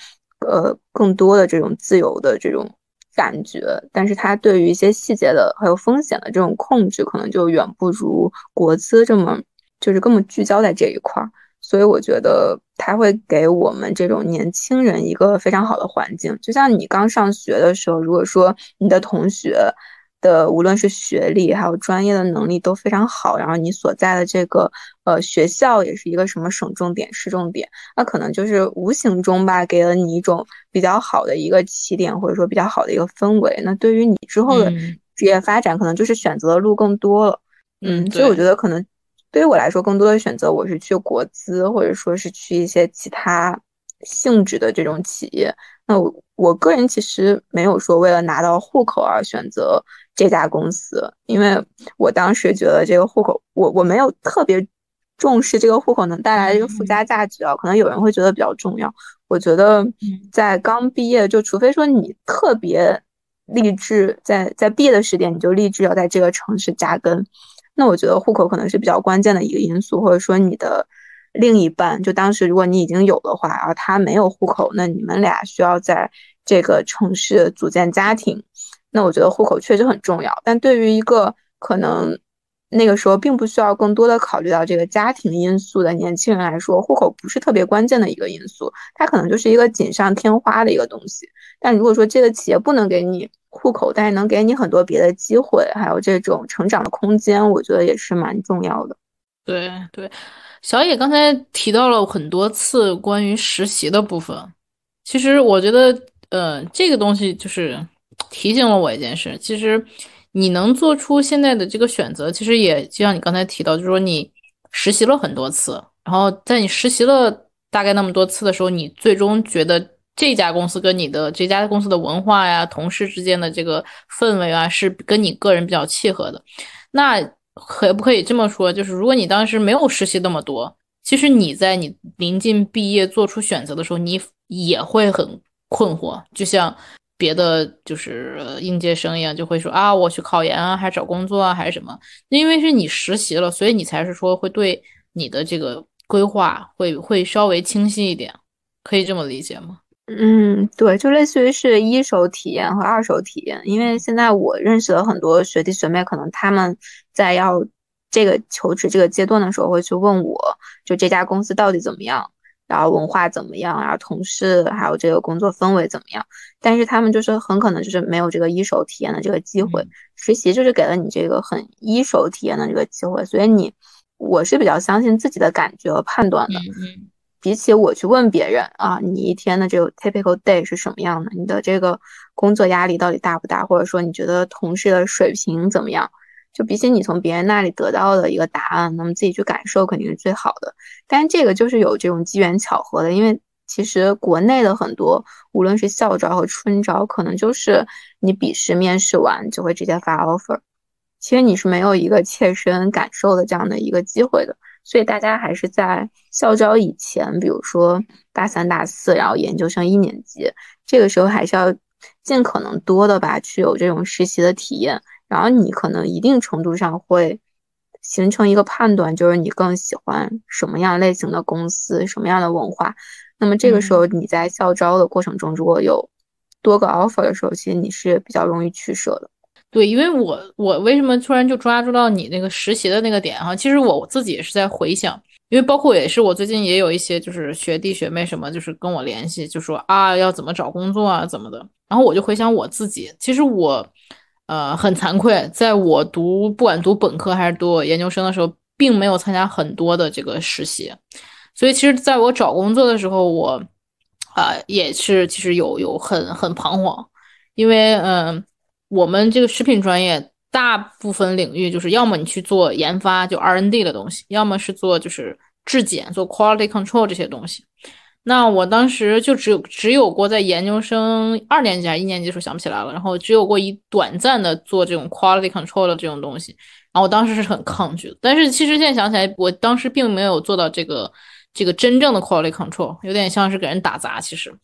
呃，更多的这种自由的这种感觉，但是它对于一些细节的还有风险的这种控制，可能就远不如国资这么就是根本聚焦在这一块儿。所以我觉得它会给我们这种年轻人一个非常好的环境，就像你刚上学的时候，如果说你的同学。的无论是学历还有专业的能力都非常好，然后你所在的这个呃学校也是一个什么省重点、市重点，那可能就是无形中吧，给了你一种比较好的一个起点，或者说比较好的一个氛围。那对于你之后的职业发展，可能就是选择的路更多了。嗯，所以我觉得可能对于我来说，更多的选择我是去国资，或者说是去一些其他性质的这种企业。那我我个人其实没有说为了拿到户口而选择这家公司，因为我当时觉得这个户口，我我没有特别重视这个户口能带来的一个附加价值啊。可能有人会觉得比较重要。我觉得在刚毕业，就除非说你特别励志，在在毕业的时点你就立志要在这个城市扎根，那我觉得户口可能是比较关键的一个因素，或者说你的。另一半，就当时如果你已经有的话，然后他没有户口，那你们俩需要在这个城市组建家庭，那我觉得户口确实很重要。但对于一个可能那个时候并不需要更多的考虑到这个家庭因素的年轻人来说，户口不是特别关键的一个因素，它可能就是一个锦上添花的一个东西。但如果说这个企业不能给你户口，但是能给你很多别的机会，还有这种成长的空间，我觉得也是蛮重要的。对对。小野刚才提到了很多次关于实习的部分，其实我觉得，呃，这个东西就是提醒了我一件事。其实你能做出现在的这个选择，其实也就像你刚才提到，就是说你实习了很多次，然后在你实习了大概那么多次的时候，你最终觉得这家公司跟你的这家公司的文化呀、同事之间的这个氛围啊，是跟你个人比较契合的，那。可不可以这么说？就是如果你当时没有实习那么多，其实你在你临近毕业做出选择的时候，你也会很困惑。就像别的就是应届生一样，就会说啊，我去考研啊，还是找工作啊，还是什么？因为是你实习了，所以你才是说会对你的这个规划会会稍微清晰一点，可以这么理解吗？嗯，对，就类似于是一手体验和二手体验。因为现在我认识了很多学弟学妹，可能他们在要这个求职这个阶段的时候，会去问我，就这家公司到底怎么样，然后文化怎么样，然后同事还有这个工作氛围怎么样。但是他们就是很可能就是没有这个一手体验的这个机会。实习就是给了你这个很一手体验的这个机会，所以你我是比较相信自己的感觉和判断的。比起我去问别人啊，你一天的这个 typical day 是什么样的？你的这个工作压力到底大不大？或者说你觉得同事的水平怎么样？就比起你从别人那里得到的一个答案，那么自己去感受肯定是最好的。但这个就是有这种机缘巧合的，因为其实国内的很多，无论是校招和春招，可能就是你笔试面试完就会直接发 offer，其实你是没有一个切身感受的这样的一个机会的。所以大家还是在校招以前，比如说大三、大四，然后研究生一年级，这个时候还是要尽可能多的吧，去有这种实习的体验。然后你可能一定程度上会形成一个判断，就是你更喜欢什么样类型的公司，什么样的文化。那么这个时候你在校招的过程中，如果有多个 offer 的时候，其实你是比较容易取舍的。对，因为我我为什么突然就抓住到你那个实习的那个点哈？其实我自己也是在回想，因为包括也是我最近也有一些就是学弟学妹什么，就是跟我联系，就说啊要怎么找工作啊怎么的。然后我就回想我自己，其实我呃很惭愧，在我读不管读本科还是读研究生的时候，并没有参加很多的这个实习，所以其实在我找工作的时候，我啊也是其实有有很很彷徨，因为嗯。我们这个食品专业大部分领域就是要么你去做研发，就 R N D 的东西，要么是做就是质检，做 quality control 这些东西。那我当时就只有只有过在研究生二年级还一年级的时候想不起来了，然后只有过一短暂的做这种 quality control 的这种东西，然后我当时是很抗拒的。但是其实现在想起来，我当时并没有做到这个这个真正的 quality control，有点像是给人打杂，其实，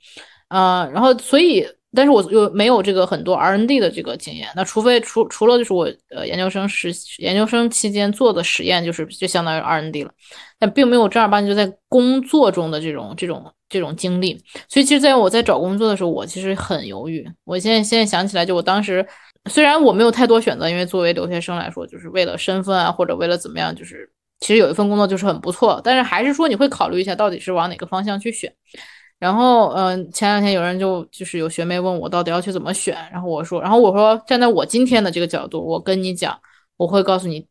啊，然后所以。但是我又没有这个很多 R N D 的这个经验，那除非除除了就是我呃研究生实研究生期间做的实验，就是就相当于 R N D 了，但并没有正儿八经就在工作中的这种这种这种经历。所以其实在我在找工作的时候，我其实很犹豫。我现在现在想起来，就我当时虽然我没有太多选择，因为作为留学生来说，就是为了身份啊，或者为了怎么样，就是其实有一份工作就是很不错，但是还是说你会考虑一下到底是往哪个方向去选。然后，嗯，前两天有人就就是有学妹问我到底要去怎么选，然后我说，然后我说站在我今天的这个角度，我跟你讲，我会告诉你，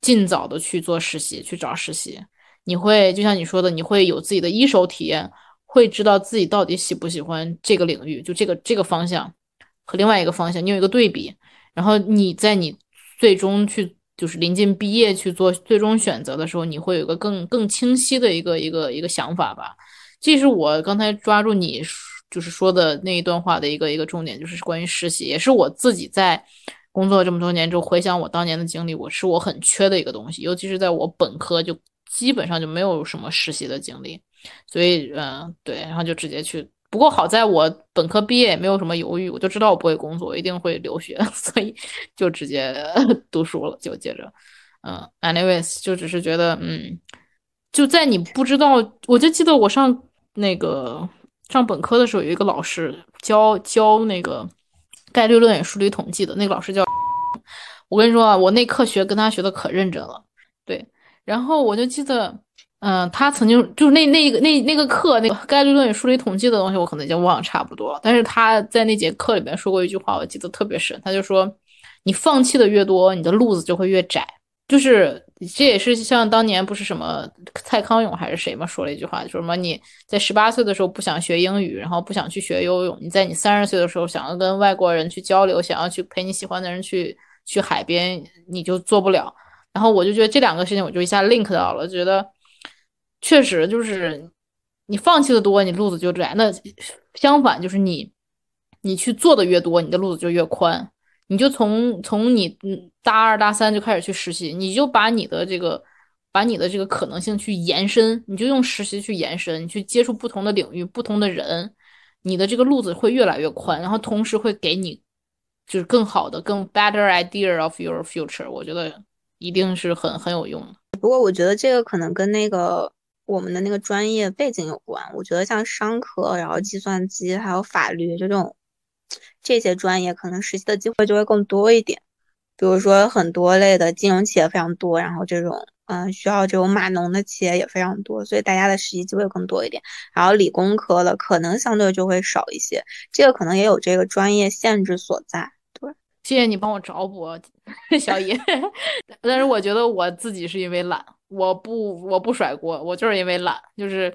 尽早的去做实习，去找实习，你会就像你说的，你会有自己的一手体验，会知道自己到底喜不喜欢这个领域，就这个这个方向和另外一个方向，你有一个对比，然后你在你最终去就是临近毕业去做最终选择的时候，你会有一个更更清晰的一个一个一个想法吧。这是我刚才抓住你就是说的那一段话的一个一个重点，就是关于实习，也是我自己在工作这么多年之后回想我当年的经历，我是我很缺的一个东西，尤其是在我本科就基本上就没有什么实习的经历，所以嗯对，然后就直接去。不过好在我本科毕业也没有什么犹豫，我就知道我不会工作，我一定会留学，所以就直接 读书了，就接着嗯，anyways 就只是觉得嗯，就在你不知道，我就记得我上那个。上本科的时候有一个老师教教那个概率论与数理统计的那个老师叫，我跟你说啊，我那课学跟他学的可认真了，对，然后我就记得，嗯，他曾经就那那个那那个课那个概率论与数理统计的东西我可能已经忘差不多了，但是他在那节课里面说过一句话，我记得特别深，他就说，你放弃的越多，你的路子就会越窄。就是这也是像当年不是什么蔡康永还是谁嘛说了一句话，说什么你在十八岁的时候不想学英语，然后不想去学游泳，你在你三十岁的时候想要跟外国人去交流，想要去陪你喜欢的人去去海边，你就做不了。然后我就觉得这两个事情我就一下 link 到了，觉得确实就是你放弃的多，你路子就窄；那相反就是你你去做的越多，你的路子就越宽。你就从从你嗯大二大三就开始去实习，你就把你的这个把你的这个可能性去延伸，你就用实习去延伸，你去接触不同的领域、不同的人，你的这个路子会越来越宽，然后同时会给你就是更好的、更 better idea of your future。我觉得一定是很很有用的。不过我觉得这个可能跟那个我们的那个专业背景有关。我觉得像商科，然后计算机还有法律就这种。这些专业可能实习的机会就会更多一点，比如说很多类的金融企业非常多，然后这种嗯需要这种码农的企业也非常多，所以大家的实习机会更多一点。然后理工科的可能相对就会少一些，这个可能也有这个专业限制所在。对，谢谢你帮我找补，小野。但是我觉得我自己是因为懒，我不我不甩锅，我就是因为懒，就是。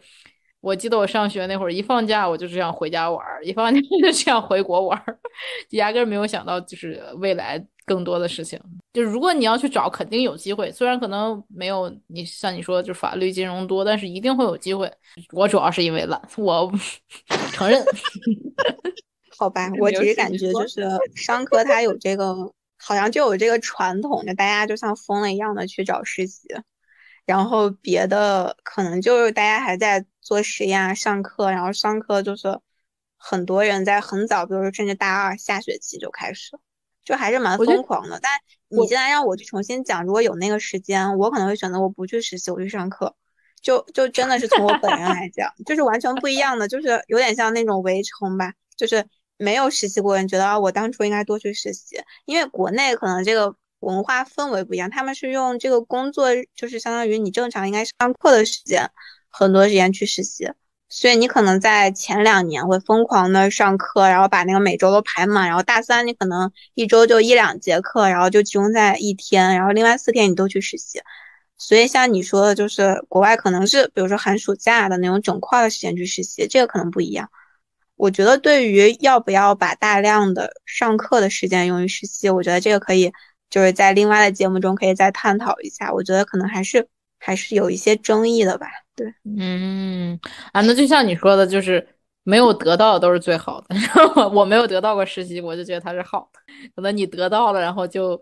我记得我上学那会儿，一放假我就是想回家玩儿，一放假 就想回国玩儿，压根儿没有想到就是未来更多的事情。就是如果你要去找，肯定有机会，虽然可能没有你像你说就法律金融多，但是一定会有机会。我主要是因为懒，我 承认。好吧，我只是感觉就是商科它有这个，好像就有这个传统，就大家就像疯了一样的去找实习。然后别的可能就是大家还在做实验啊、上课，然后上课就是很多人在很早，比如说甚至大二下学期就开始，就还是蛮疯狂的。但你现在让我去重新讲，如果有那个时间，我可能会选择我不去实习，我去上课。就就真的是从我本人来讲，就是完全不一样的，就是有点像那种围城吧，就是没有实习过人觉得啊，我当初应该多去实习，因为国内可能这个。文化氛围不一样，他们是用这个工作，就是相当于你正常应该上课的时间，很多时间去实习，所以你可能在前两年会疯狂的上课，然后把那个每周都排满，然后大三你可能一周就一两节课，然后就集中在一天，然后另外四天你都去实习。所以像你说的，就是国外可能是比如说寒暑假的那种整块的时间去实习，这个可能不一样。我觉得对于要不要把大量的上课的时间用于实习，我觉得这个可以。就是在另外的节目中可以再探讨一下，我觉得可能还是还是有一些争议的吧。对，嗯，啊，那就像你说的，就是没有得到的都是最好的。我 我没有得到过实习，我就觉得它是好的。可能你得到了，然后就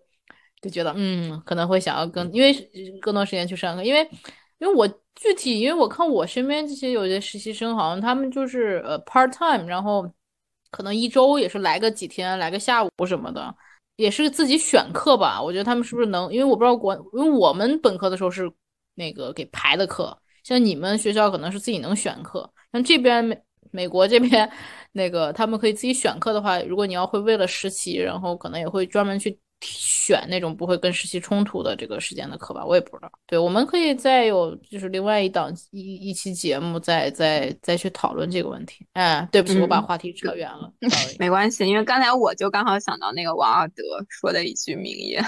就觉得嗯，可能会想要更因为更多时间去上课，因为因为我具体因为我看我身边这些有些实习生，好像他们就是呃 part time，然后可能一周也是来个几天，来个下午什么的。也是自己选课吧，我觉得他们是不是能？因为我不知道国，因为我们本科的时候是那个给排的课，像你们学校可能是自己能选课。像这边美美国这边，那个他们可以自己选课的话，如果你要会为了实习，然后可能也会专门去。选那种不会跟实习冲突的这个时间的课吧，我也不知道。对，我们可以再有就是另外一档一一期节目，再再再去讨论这个问题。哎，对不起，我把话题扯远了。没关系，因为刚才我就刚好想到那个王尔德说的一句名言，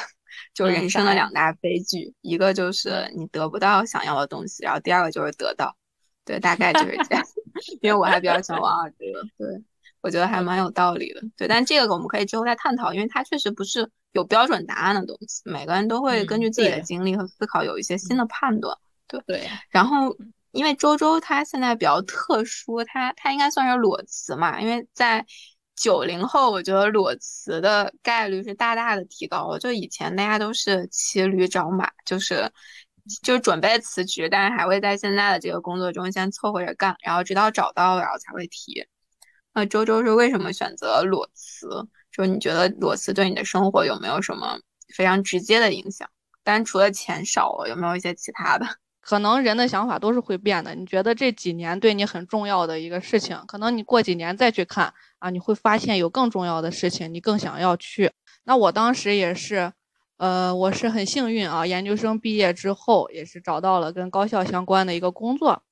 就人生的两大悲剧，一个就是你得不到想要的东西，然后第二个就是得到。对，大概就是这样。因为我还比较喜欢王尔德，对我觉得还蛮有道理的。对，但这个我们可以之后再探讨，因为它确实不是。有标准答案的东西，每个人都会根据自己的经历和思考有一些新的判断。对对。然后，因为周周他现在比较特殊，他他应该算是裸辞嘛，因为在九零后，我觉得裸辞的概率是大大的提高了。就以前大家都是骑驴找马，就是就准备辞职，但是还会在现在的这个工作中先凑合着干，然后直到找到了，然后才会提。那周周是为什么选择裸辞？就你觉得裸辞对你的生活有没有什么非常直接的影响？但除了钱少了，有没有一些其他的？可能人的想法都是会变的。你觉得这几年对你很重要的一个事情，可能你过几年再去看啊，你会发现有更重要的事情，你更想要去。那我当时也是，呃，我是很幸运啊，研究生毕业之后也是找到了跟高校相关的一个工作。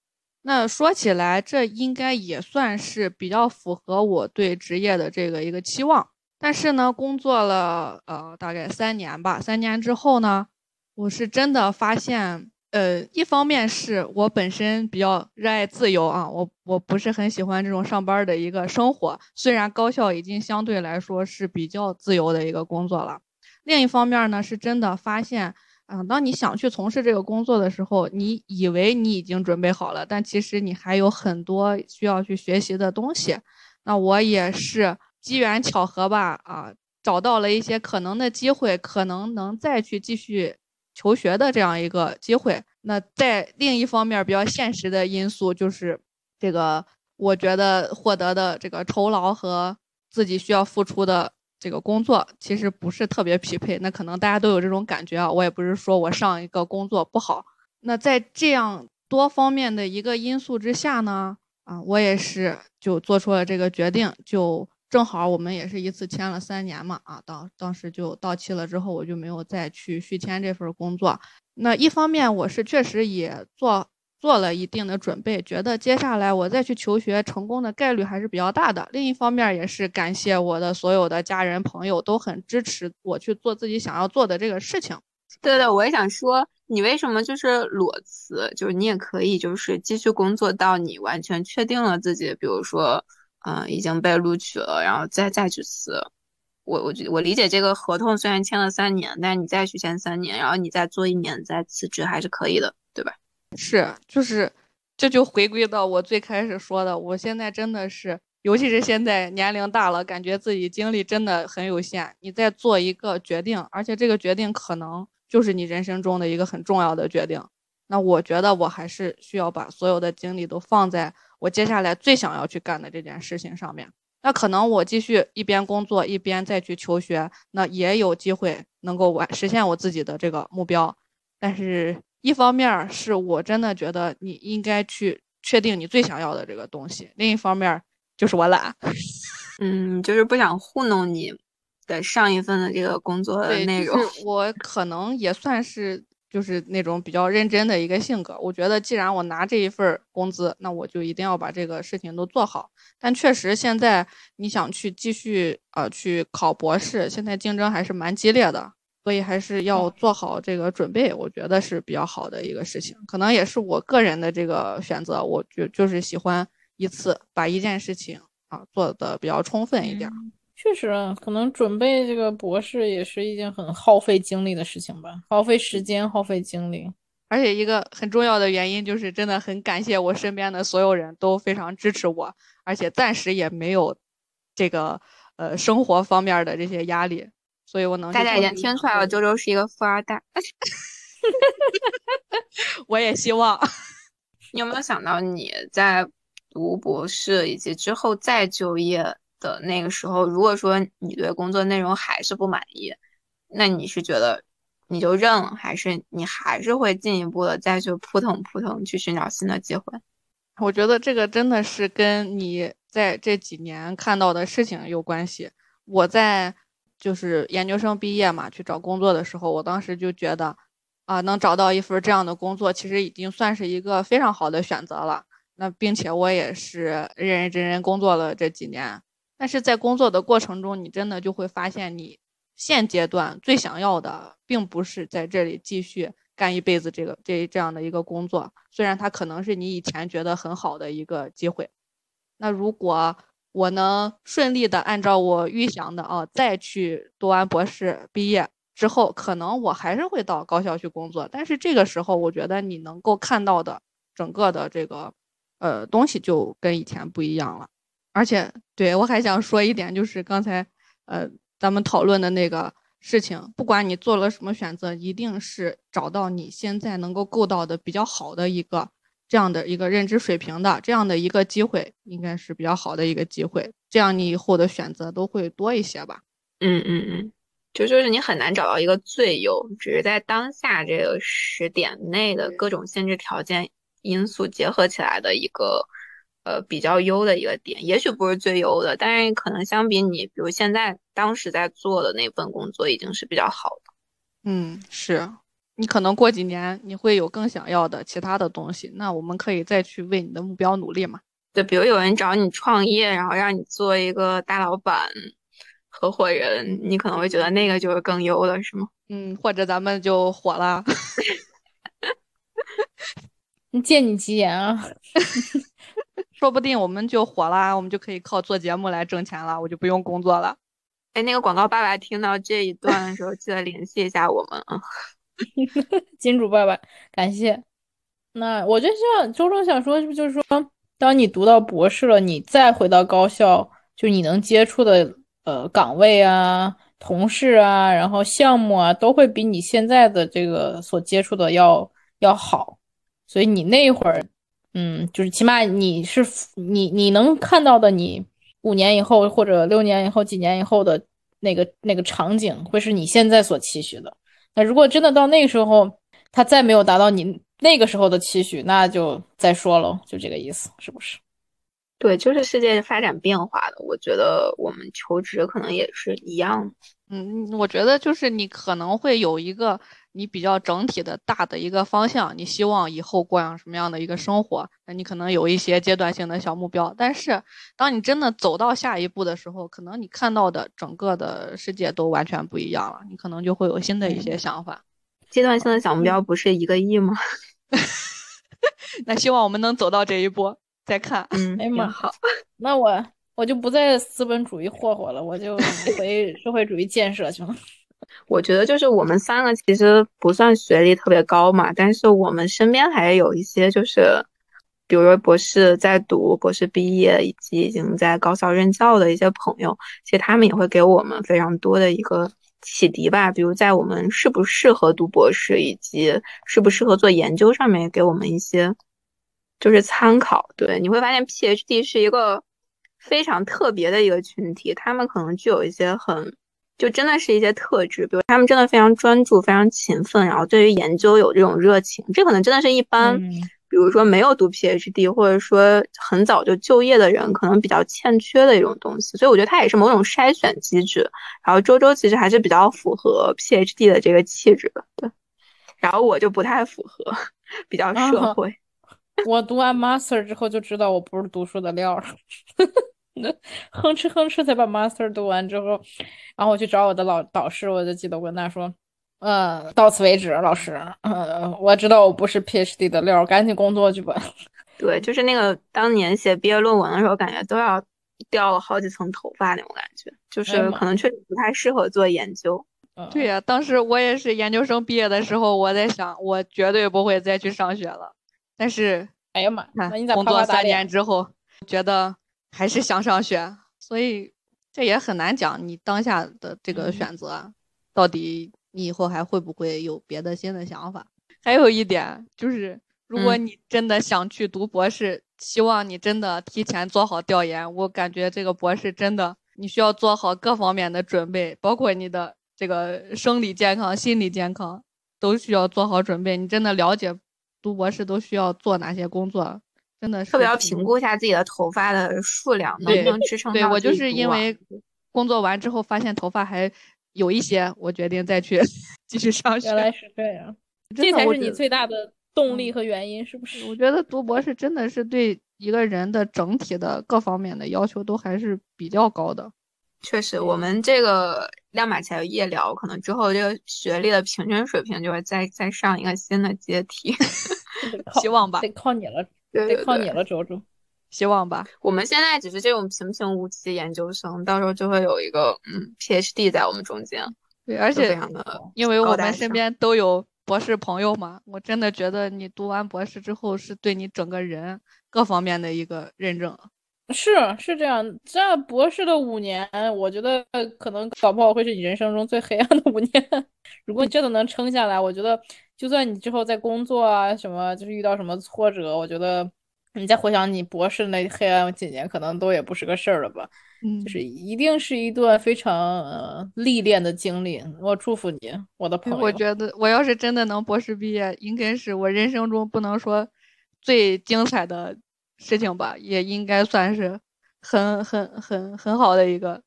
那说起来，这应该也算是比较符合我对职业的这个一个期望。但是呢，工作了呃大概三年吧，三年之后呢，我是真的发现。呃，一方面是我本身比较热爱自由啊，我我不是很喜欢这种上班的一个生活。虽然高校已经相对来说是比较自由的一个工作了，另一方面呢，是真的发现，嗯，当你想去从事这个工作的时候，你以为你已经准备好了，但其实你还有很多需要去学习的东西。那我也是机缘巧合吧，啊，找到了一些可能的机会，可能能再去继续。求学的这样一个机会，那在另一方面比较现实的因素就是，这个我觉得获得的这个酬劳和自己需要付出的这个工作其实不是特别匹配。那可能大家都有这种感觉啊，我也不是说我上一个工作不好。那在这样多方面的一个因素之下呢，啊，我也是就做出了这个决定，就。正好我们也是一次签了三年嘛，啊，当当时就到期了之后，我就没有再去续签这份工作。那一方面我是确实也做做了一定的准备，觉得接下来我再去求学成功的概率还是比较大的。另一方面也是感谢我的所有的家人朋友都很支持我去做自己想要做的这个事情。对对，我也想说，你为什么就是裸辞？就是你也可以就是继续工作到你完全确定了自己，比如说。嗯，已经被录取了，然后再再去辞。我我觉我理解这个合同虽然签了三年，但是你再续签三年，然后你再做一年再辞职还是可以的，对吧？是，就是这就回归到我最开始说的，我现在真的是，尤其是现在年龄大了，感觉自己精力真的很有限。你在做一个决定，而且这个决定可能就是你人生中的一个很重要的决定。那我觉得我还是需要把所有的精力都放在。我接下来最想要去干的这件事情上面，那可能我继续一边工作一边再去求学，那也有机会能够完实现我自己的这个目标。但是，一方面是我真的觉得你应该去确定你最想要的这个东西，另一方面就是我懒，嗯，就是不想糊弄你的上一份的这个工作的内容。我可能也算是。就是那种比较认真的一个性格，我觉得既然我拿这一份工资，那我就一定要把这个事情都做好。但确实现在你想去继续呃去考博士，现在竞争还是蛮激烈的，所以还是要做好这个准备，我觉得是比较好的一个事情。可能也是我个人的这个选择，我就就是喜欢一次把一件事情啊做的比较充分一点。确实，可能准备这个博士也是一件很耗费精力的事情吧，耗费时间，耗费精力。而且一个很重要的原因就是，真的很感谢我身边的所有人都非常支持我，而且暂时也没有这个呃生活方面的这些压力，所以我能。大家已经听出来了，周周是一个富二代。我也希望。你有没有想到你在读博士以及之后再就业？的那个时候，如果说你对工作内容还是不满意，那你是觉得你就认了，还是你还是会进一步的再去扑腾扑腾去寻找新的机会？我觉得这个真的是跟你在这几年看到的事情有关系。我在就是研究生毕业嘛，去找工作的时候，我当时就觉得啊，能找到一份这样的工作，其实已经算是一个非常好的选择了。那并且我也是认认真真工作了这几年。但是在工作的过程中，你真的就会发现，你现阶段最想要的，并不是在这里继续干一辈子这个这这样的一个工作。虽然它可能是你以前觉得很好的一个机会，那如果我能顺利的按照我预想的啊，再去读完博士毕业之后，可能我还是会到高校去工作。但是这个时候，我觉得你能够看到的整个的这个呃东西就跟以前不一样了。而且，对我还想说一点，就是刚才呃咱们讨论的那个事情，不管你做了什么选择，一定是找到你现在能够够到的比较好的一个这样的一个认知水平的这样的一个机会，应该是比较好的一个机会。这样你以后的选择都会多一些吧。嗯嗯嗯，就就是你很难找到一个最优，只是在当下这个时点内的各种限制条件因素结合起来的一个。呃，比较优的一个点，也许不是最优的，但是可能相比你，比如现在当时在做的那份工作，已经是比较好的。嗯，是你可能过几年你会有更想要的其他的东西，那我们可以再去为你的目标努力嘛？对，比如有人找你创业，然后让你做一个大老板、合伙人，你可能会觉得那个就是更优的，是吗？嗯，或者咱们就火了。借你吉言啊！说不定我们就火了，我们就可以靠做节目来挣钱了，我就不用工作了。哎，那个广告爸爸听到这一段的时候，记得联系一下我们啊。金主爸爸，感谢。那我就像周周想说，是不是就是说，当你读到博士了，你再回到高校，就你能接触的呃岗位啊、同事啊，然后项目啊，都会比你现在的这个所接触的要要好。所以你那会儿。嗯，就是起码你是你你能看到的，你五年以后或者六年以后、几年以后的那个那个场景，会是你现在所期许的。那如果真的到那个时候，他再没有达到你那个时候的期许，那就再说喽，就这个意思，是不是？对，就是世界发展变化的，我觉得我们求职可能也是一样。嗯，我觉得就是你可能会有一个。你比较整体的大的一个方向，你希望以后过上什么样的一个生活？那你可能有一些阶段性的小目标，但是当你真的走到下一步的时候，可能你看到的整个的世界都完全不一样了，你可能就会有新的一些想法。阶段性的小目标不是一个亿吗？那希望我们能走到这一步再看。嗯，哎妈，好，那我我就不再资本主义霍霍了，我就回社会主义建设去了。我觉得就是我们三个其实不算学历特别高嘛，但是我们身边还有一些就是，比如说博士在读、博士毕业以及已经在高校任教的一些朋友，其实他们也会给我们非常多的一个启迪吧。比如在我们适不适合读博士以及适不适合做研究上面，给我们一些就是参考。对，你会发现 PhD 是一个非常特别的一个群体，他们可能具有一些很。就真的是一些特质，比如他们真的非常专注、非常勤奋，然后对于研究有这种热情，这可能真的是一般，比如说没有读 PhD 或者说很早就就业的人可能比较欠缺的一种东西。所以我觉得它也是某种筛选机制。然后周周其实还是比较符合 PhD 的这个气质的，对。然后我就不太符合，比较社会。我读完 Master 之后就知道我不是读书的料。哼哧哼哧才把 master 读完之后，然后我去找我的老导师，我就记得我跟他说：“呃，到此为止，老师，呃，我知道我不是 PhD 的料，赶紧工作去吧。”对，就是那个当年写毕业论文的时候，感觉都要掉了好几层头发那种感觉，就是可能确实不太适合做研究。对呀，当时我也是研究生毕业的时候，我在想，我绝对不会再去上学了。但是，哎呀妈，那你咋工作三年之后觉得？还是想上学，所以这也很难讲。你当下的这个选择，到底你以后还会不会有别的新的想法？还有一点就是，如果你真的想去读博士，希望你真的提前做好调研。我感觉这个博士真的，你需要做好各方面的准备，包括你的这个生理健康、心理健康都需要做好准备。你真的了解读博士都需要做哪些工作？真的特别要评估一下自己的头发的数量能不能支撑。对我就是因为工作完之后发现头发还有一些，我决定再去 继续上学。原来是这样，这才是你最大的动力和原因，是不是？我觉得读博士真的是对一个人的整体的各方面的要求都还是比较高的。确实，我们这个亮马桥夜聊，可能之后这个学历的平均水平就会再再上一个新的阶梯。希望吧，得靠你了。得靠你了，周周，希望吧。我们现在只是这种平平无奇的研究生，到时候就会有一个嗯 PhD 在我们中间。对，而且因为我们身边都有博士朋友嘛，我真的觉得你读完博士之后是对你整个人各方面的一个认证。是是这样，这博士的五年，我觉得可能搞不好会是你人生中最黑暗的五年。如果你真的能撑下来，我觉得就算你之后在工作啊什么，就是遇到什么挫折，我觉得你再回想你博士那黑暗几年，可能都也不是个事儿了吧。嗯，就是一定是一段非常呃历练的经历。我祝福你，我的朋友。我觉得我要是真的能博士毕业，应该是我人生中不能说最精彩的。事情吧，也应该算是很很很很好的一个。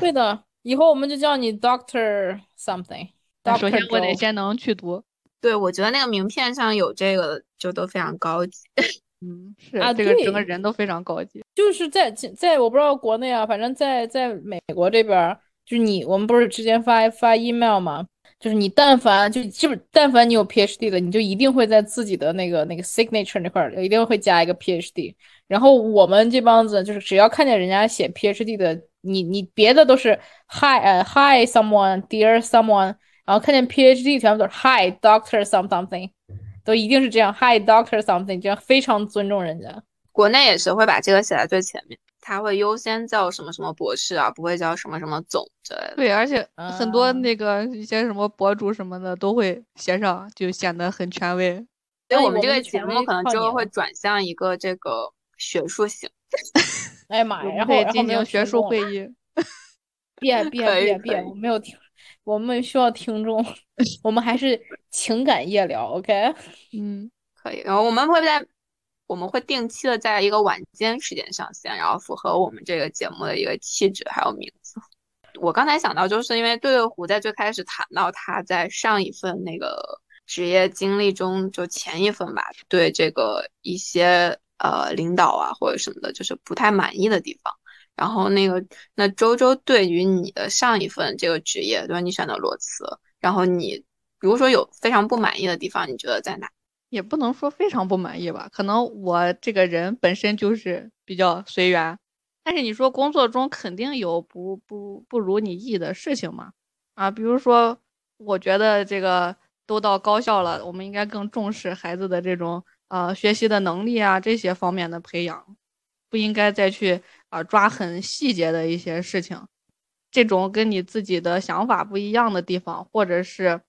对的，以后我们就叫你 Doctor Something。首先我得先能去读。对，我觉得那个名片上有这个就都非常高级。嗯，是啊，这个整个人都非常高级。就是在在我不知道国内啊，反正在在美国这边，就你我们不是之前发发 email 吗？就是你但凡就基本但凡你有 PhD 的，你就一定会在自己的那个那个 signature 那块儿一定会加一个 PhD。然后我们这帮子就是只要看见人家写 PhD 的，你你别的都是 Hi 呃 Hi someone dear someone，然后看见 PhD 全部都是 Hi Doctor some something，都一定是这样 Hi Doctor something，这样非常尊重人家。国内也是会把这个写在最前面。他会优先叫什么什么博士啊，不会叫什么什么总之类的。对，而且很多那个一些什么博主什么的都会写上，就显得很权威。所以我们这个节目可能之后会转向一个这个学术型。哎呀妈呀！然后进行学术会议。别别别别！我没有听，我们需要听众，我们还是情感夜聊，OK？嗯，可以。然后我们会在。我们会定期的在一个晚间时间上线，然后符合我们这个节目的一个气质还有名字。我刚才想到，就是因为对对胡在最开始谈到他在上一份那个职业经历中，就前一份吧，对这个一些呃领导啊或者什么的，就是不太满意的地方。然后那个那周周对于你的上一份这个职业，对吧？你选的裸辞，然后你如果说有非常不满意的地方，你觉得在哪？也不能说非常不满意吧，可能我这个人本身就是比较随缘，但是你说工作中肯定有不不不如你意的事情嘛？啊，比如说，我觉得这个都到高校了，我们应该更重视孩子的这种呃学习的能力啊这些方面的培养，不应该再去啊抓很细节的一些事情，这种跟你自己的想法不一样的地方，或者是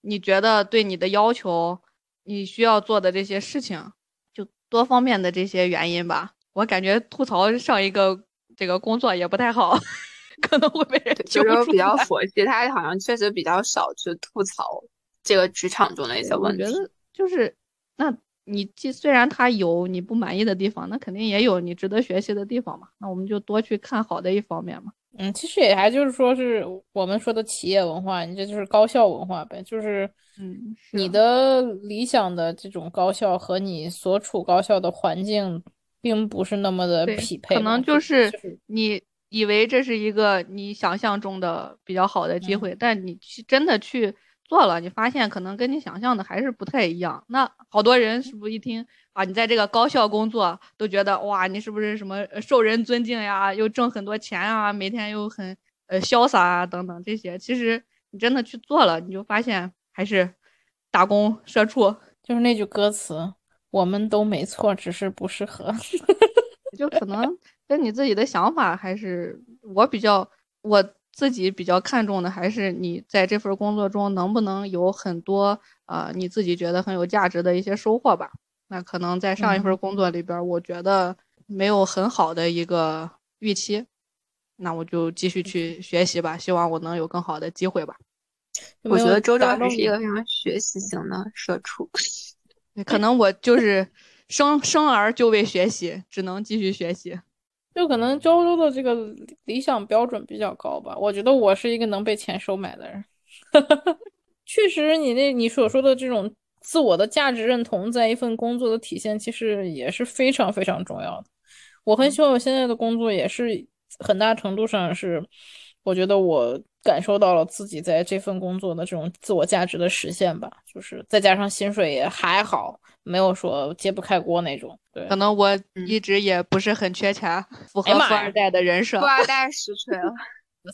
你觉得对你的要求。你需要做的这些事情，就多方面的这些原因吧。我感觉吐槽上一个这个工作也不太好，可能会被人就是比较佛系。他好像确实比较少去吐槽这个职场中的一些问题。我觉得就是，那你既虽然他有你不满意的地方，那肯定也有你值得学习的地方嘛。那我们就多去看好的一方面嘛。嗯，其实也还就是说是我们说的企业文化，你这就是高校文化呗，就是。嗯，你的理想的这种高校和你所处高校的环境，并不是那么的匹配。可能就是你以为这是一个你想象中的比较好的机会，但你去真的去做了，你发现可能跟你想象的还是不太一样。那好多人是不是一听啊，你在这个高校工作，都觉得哇，你是不是什么受人尊敬呀，又挣很多钱啊，每天又很呃潇洒啊等等这些。其实你真的去做了，你就发现。还是打工社畜，就是那句歌词，我们都没错，只是不适合。就可能跟你自己的想法，还是我比较我自己比较看重的，还是你在这份工作中能不能有很多呃你自己觉得很有价值的一些收获吧。那可能在上一份工作里边，我觉得没有很好的一个预期，那我就继续去学习吧，希望我能有更好的机会吧。我觉得周周还是一个非常学习型的社畜，可能我就是生生而就为学习，只能继续学习。就可能周周的这个理想标准比较高吧。我觉得我是一个能被钱收买的人。确实，你那你所说的这种自我的价值认同，在一份工作的体现，其实也是非常非常重要的。我很喜欢我现在的工作，也是很大程度上是，我觉得我。感受到了自己在这份工作的这种自我价值的实现吧，就是再加上薪水也还好，没有说揭不开锅那种。对，可能我一直也不是很缺钱，符合富二代的人设。富二代实锤了，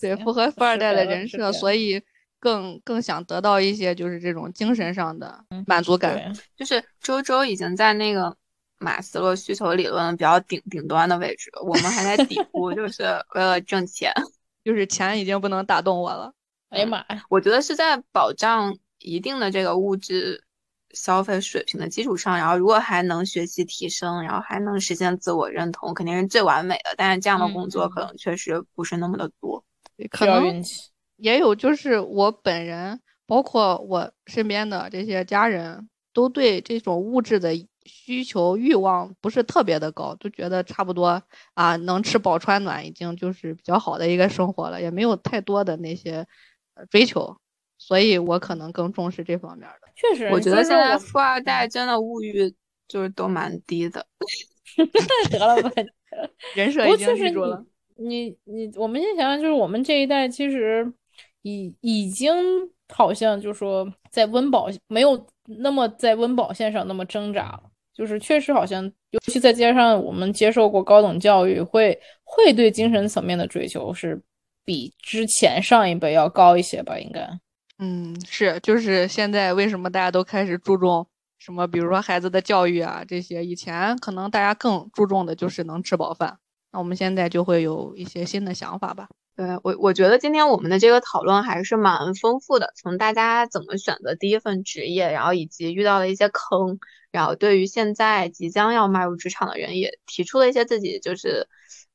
对，符合 富二代的人设，所以更更想得到一些就是这种精神上的满足感。对，就是周周已经在那个马斯洛需求理论比较顶顶端的位置，我们还在底 部，就是为了挣钱。就是钱已经不能打动我了。哎呀妈呀，我觉得是在保障一定的这个物质消费水平的基础上，然后如果还能学习提升，然后还能实现自我认同，肯定是最完美的。但是这样的工作嗯可能确实不是那么的多。可需要能运气。也有就是我本人，包括我身边的这些家人，都对这种物质的需求欲望不是特别的高，都觉得差不多啊，能吃饱穿暖已经就是比较好的一个生活了，也没有太多的那些呃追求，所以我可能更重视这方面的。确实，我觉得现在富二代真的物欲就是都蛮低的。得了吧。人设已经不过确实立住了。你你你，我们先想想，就是我们这一代其实已已经好像就说在温饱没有那么在温饱线上那么挣扎了，就是确实好像，尤其再加上我们接受过高等教育，会会对精神层面的追求是比之前上一辈要高一些吧，应该。嗯，是，就是现在为什么大家都开始注重什么，比如说孩子的教育啊这些，以前可能大家更注重的就是能吃饱饭，那我们现在就会有一些新的想法吧。对我，我觉得今天我们的这个讨论还是蛮丰富的，从大家怎么选择第一份职业，然后以及遇到了一些坑，然后对于现在即将要迈入职场的人也提出了一些自己就是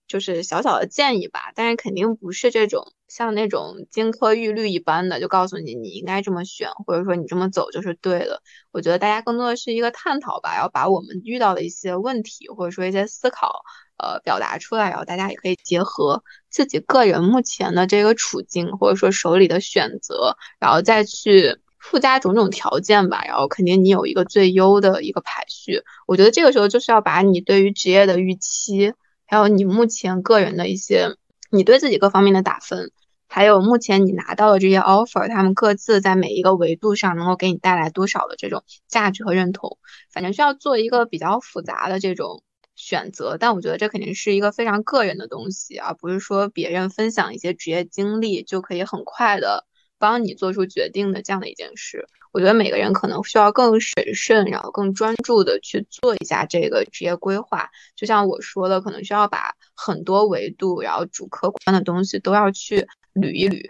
就是小小的建议吧，但是肯定不是这种像那种金科玉律一般的，就告诉你你应该这么选，或者说你这么走就是对的。我觉得大家更多的是一个探讨吧，要把我们遇到的一些问题或者说一些思考。呃，表达出来，然后大家也可以结合自己个人目前的这个处境，或者说手里的选择，然后再去附加种种条件吧。然后肯定你有一个最优的一个排序。我觉得这个时候就是要把你对于职业的预期，还有你目前个人的一些你对自己各方面的打分，还有目前你拿到的这些 offer，他们各自在每一个维度上能够给你带来多少的这种价值和认同，反正需要做一个比较复杂的这种。选择，但我觉得这肯定是一个非常个人的东西，而不是说别人分享一些职业经历就可以很快的帮你做出决定的这样的一件事。我觉得每个人可能需要更审慎，然后更专注的去做一下这个职业规划。就像我说的，可能需要把很多维度，然后主客观的东西都要去捋一捋。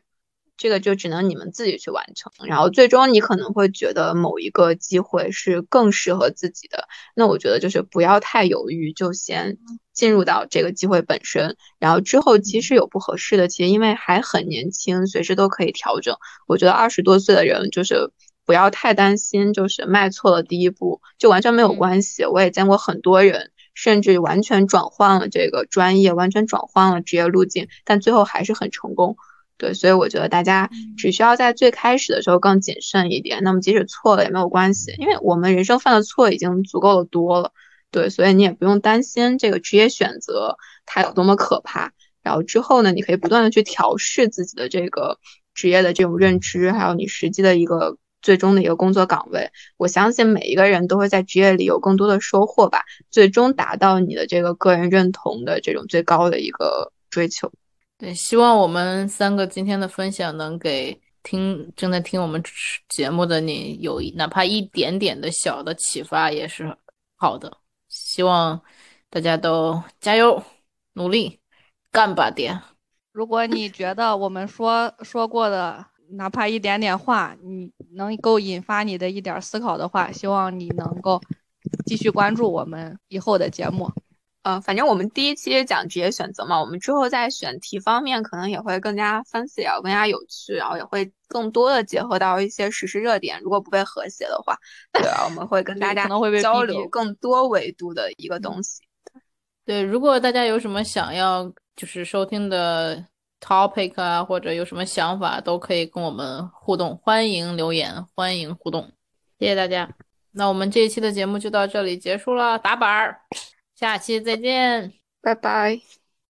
这个就只能你们自己去完成，然后最终你可能会觉得某一个机会是更适合自己的，那我觉得就是不要太犹豫，就先进入到这个机会本身，然后之后即使有不合适的，其实因为还很年轻，随时都可以调整。我觉得二十多岁的人就是不要太担心，就是迈错了第一步就完全没有关系。我也见过很多人，甚至完全转换了这个专业，完全转换了职业路径，但最后还是很成功。对，所以我觉得大家只需要在最开始的时候更谨慎一点。那么即使错了也没有关系，因为我们人生犯的错已经足够的多了。对，所以你也不用担心这个职业选择它有多么可怕。然后之后呢，你可以不断的去调试自己的这个职业的这种认知，还有你实际的一个最终的一个工作岗位。我相信每一个人都会在职业里有更多的收获吧，最终达到你的这个个人认同的这种最高的一个追求。对，希望我们三个今天的分享能给听正在听我们节目的你有哪怕一点点的小的启发，也是好的。希望大家都加油努力干吧，爹！如果你觉得我们说说过的哪怕一点点话，你能够引发你的一点思考的话，希望你能够继续关注我们以后的节目。呃，反正我们第一期讲职业选择嘛，我们之后在选题方面可能也会更加 fancy，然后更加有趣，然后也会更多的结合到一些时事热点。如果不被和谐的话，对啊，我们会跟大家交流更多维度的一个东西。对，如果大家有什么想要就是收听的 topic 啊，或者有什么想法，都可以跟我们互动，欢迎留言，欢迎互动，谢谢大家。那我们这一期的节目就到这里结束了，打板儿。下期再见。拜拜。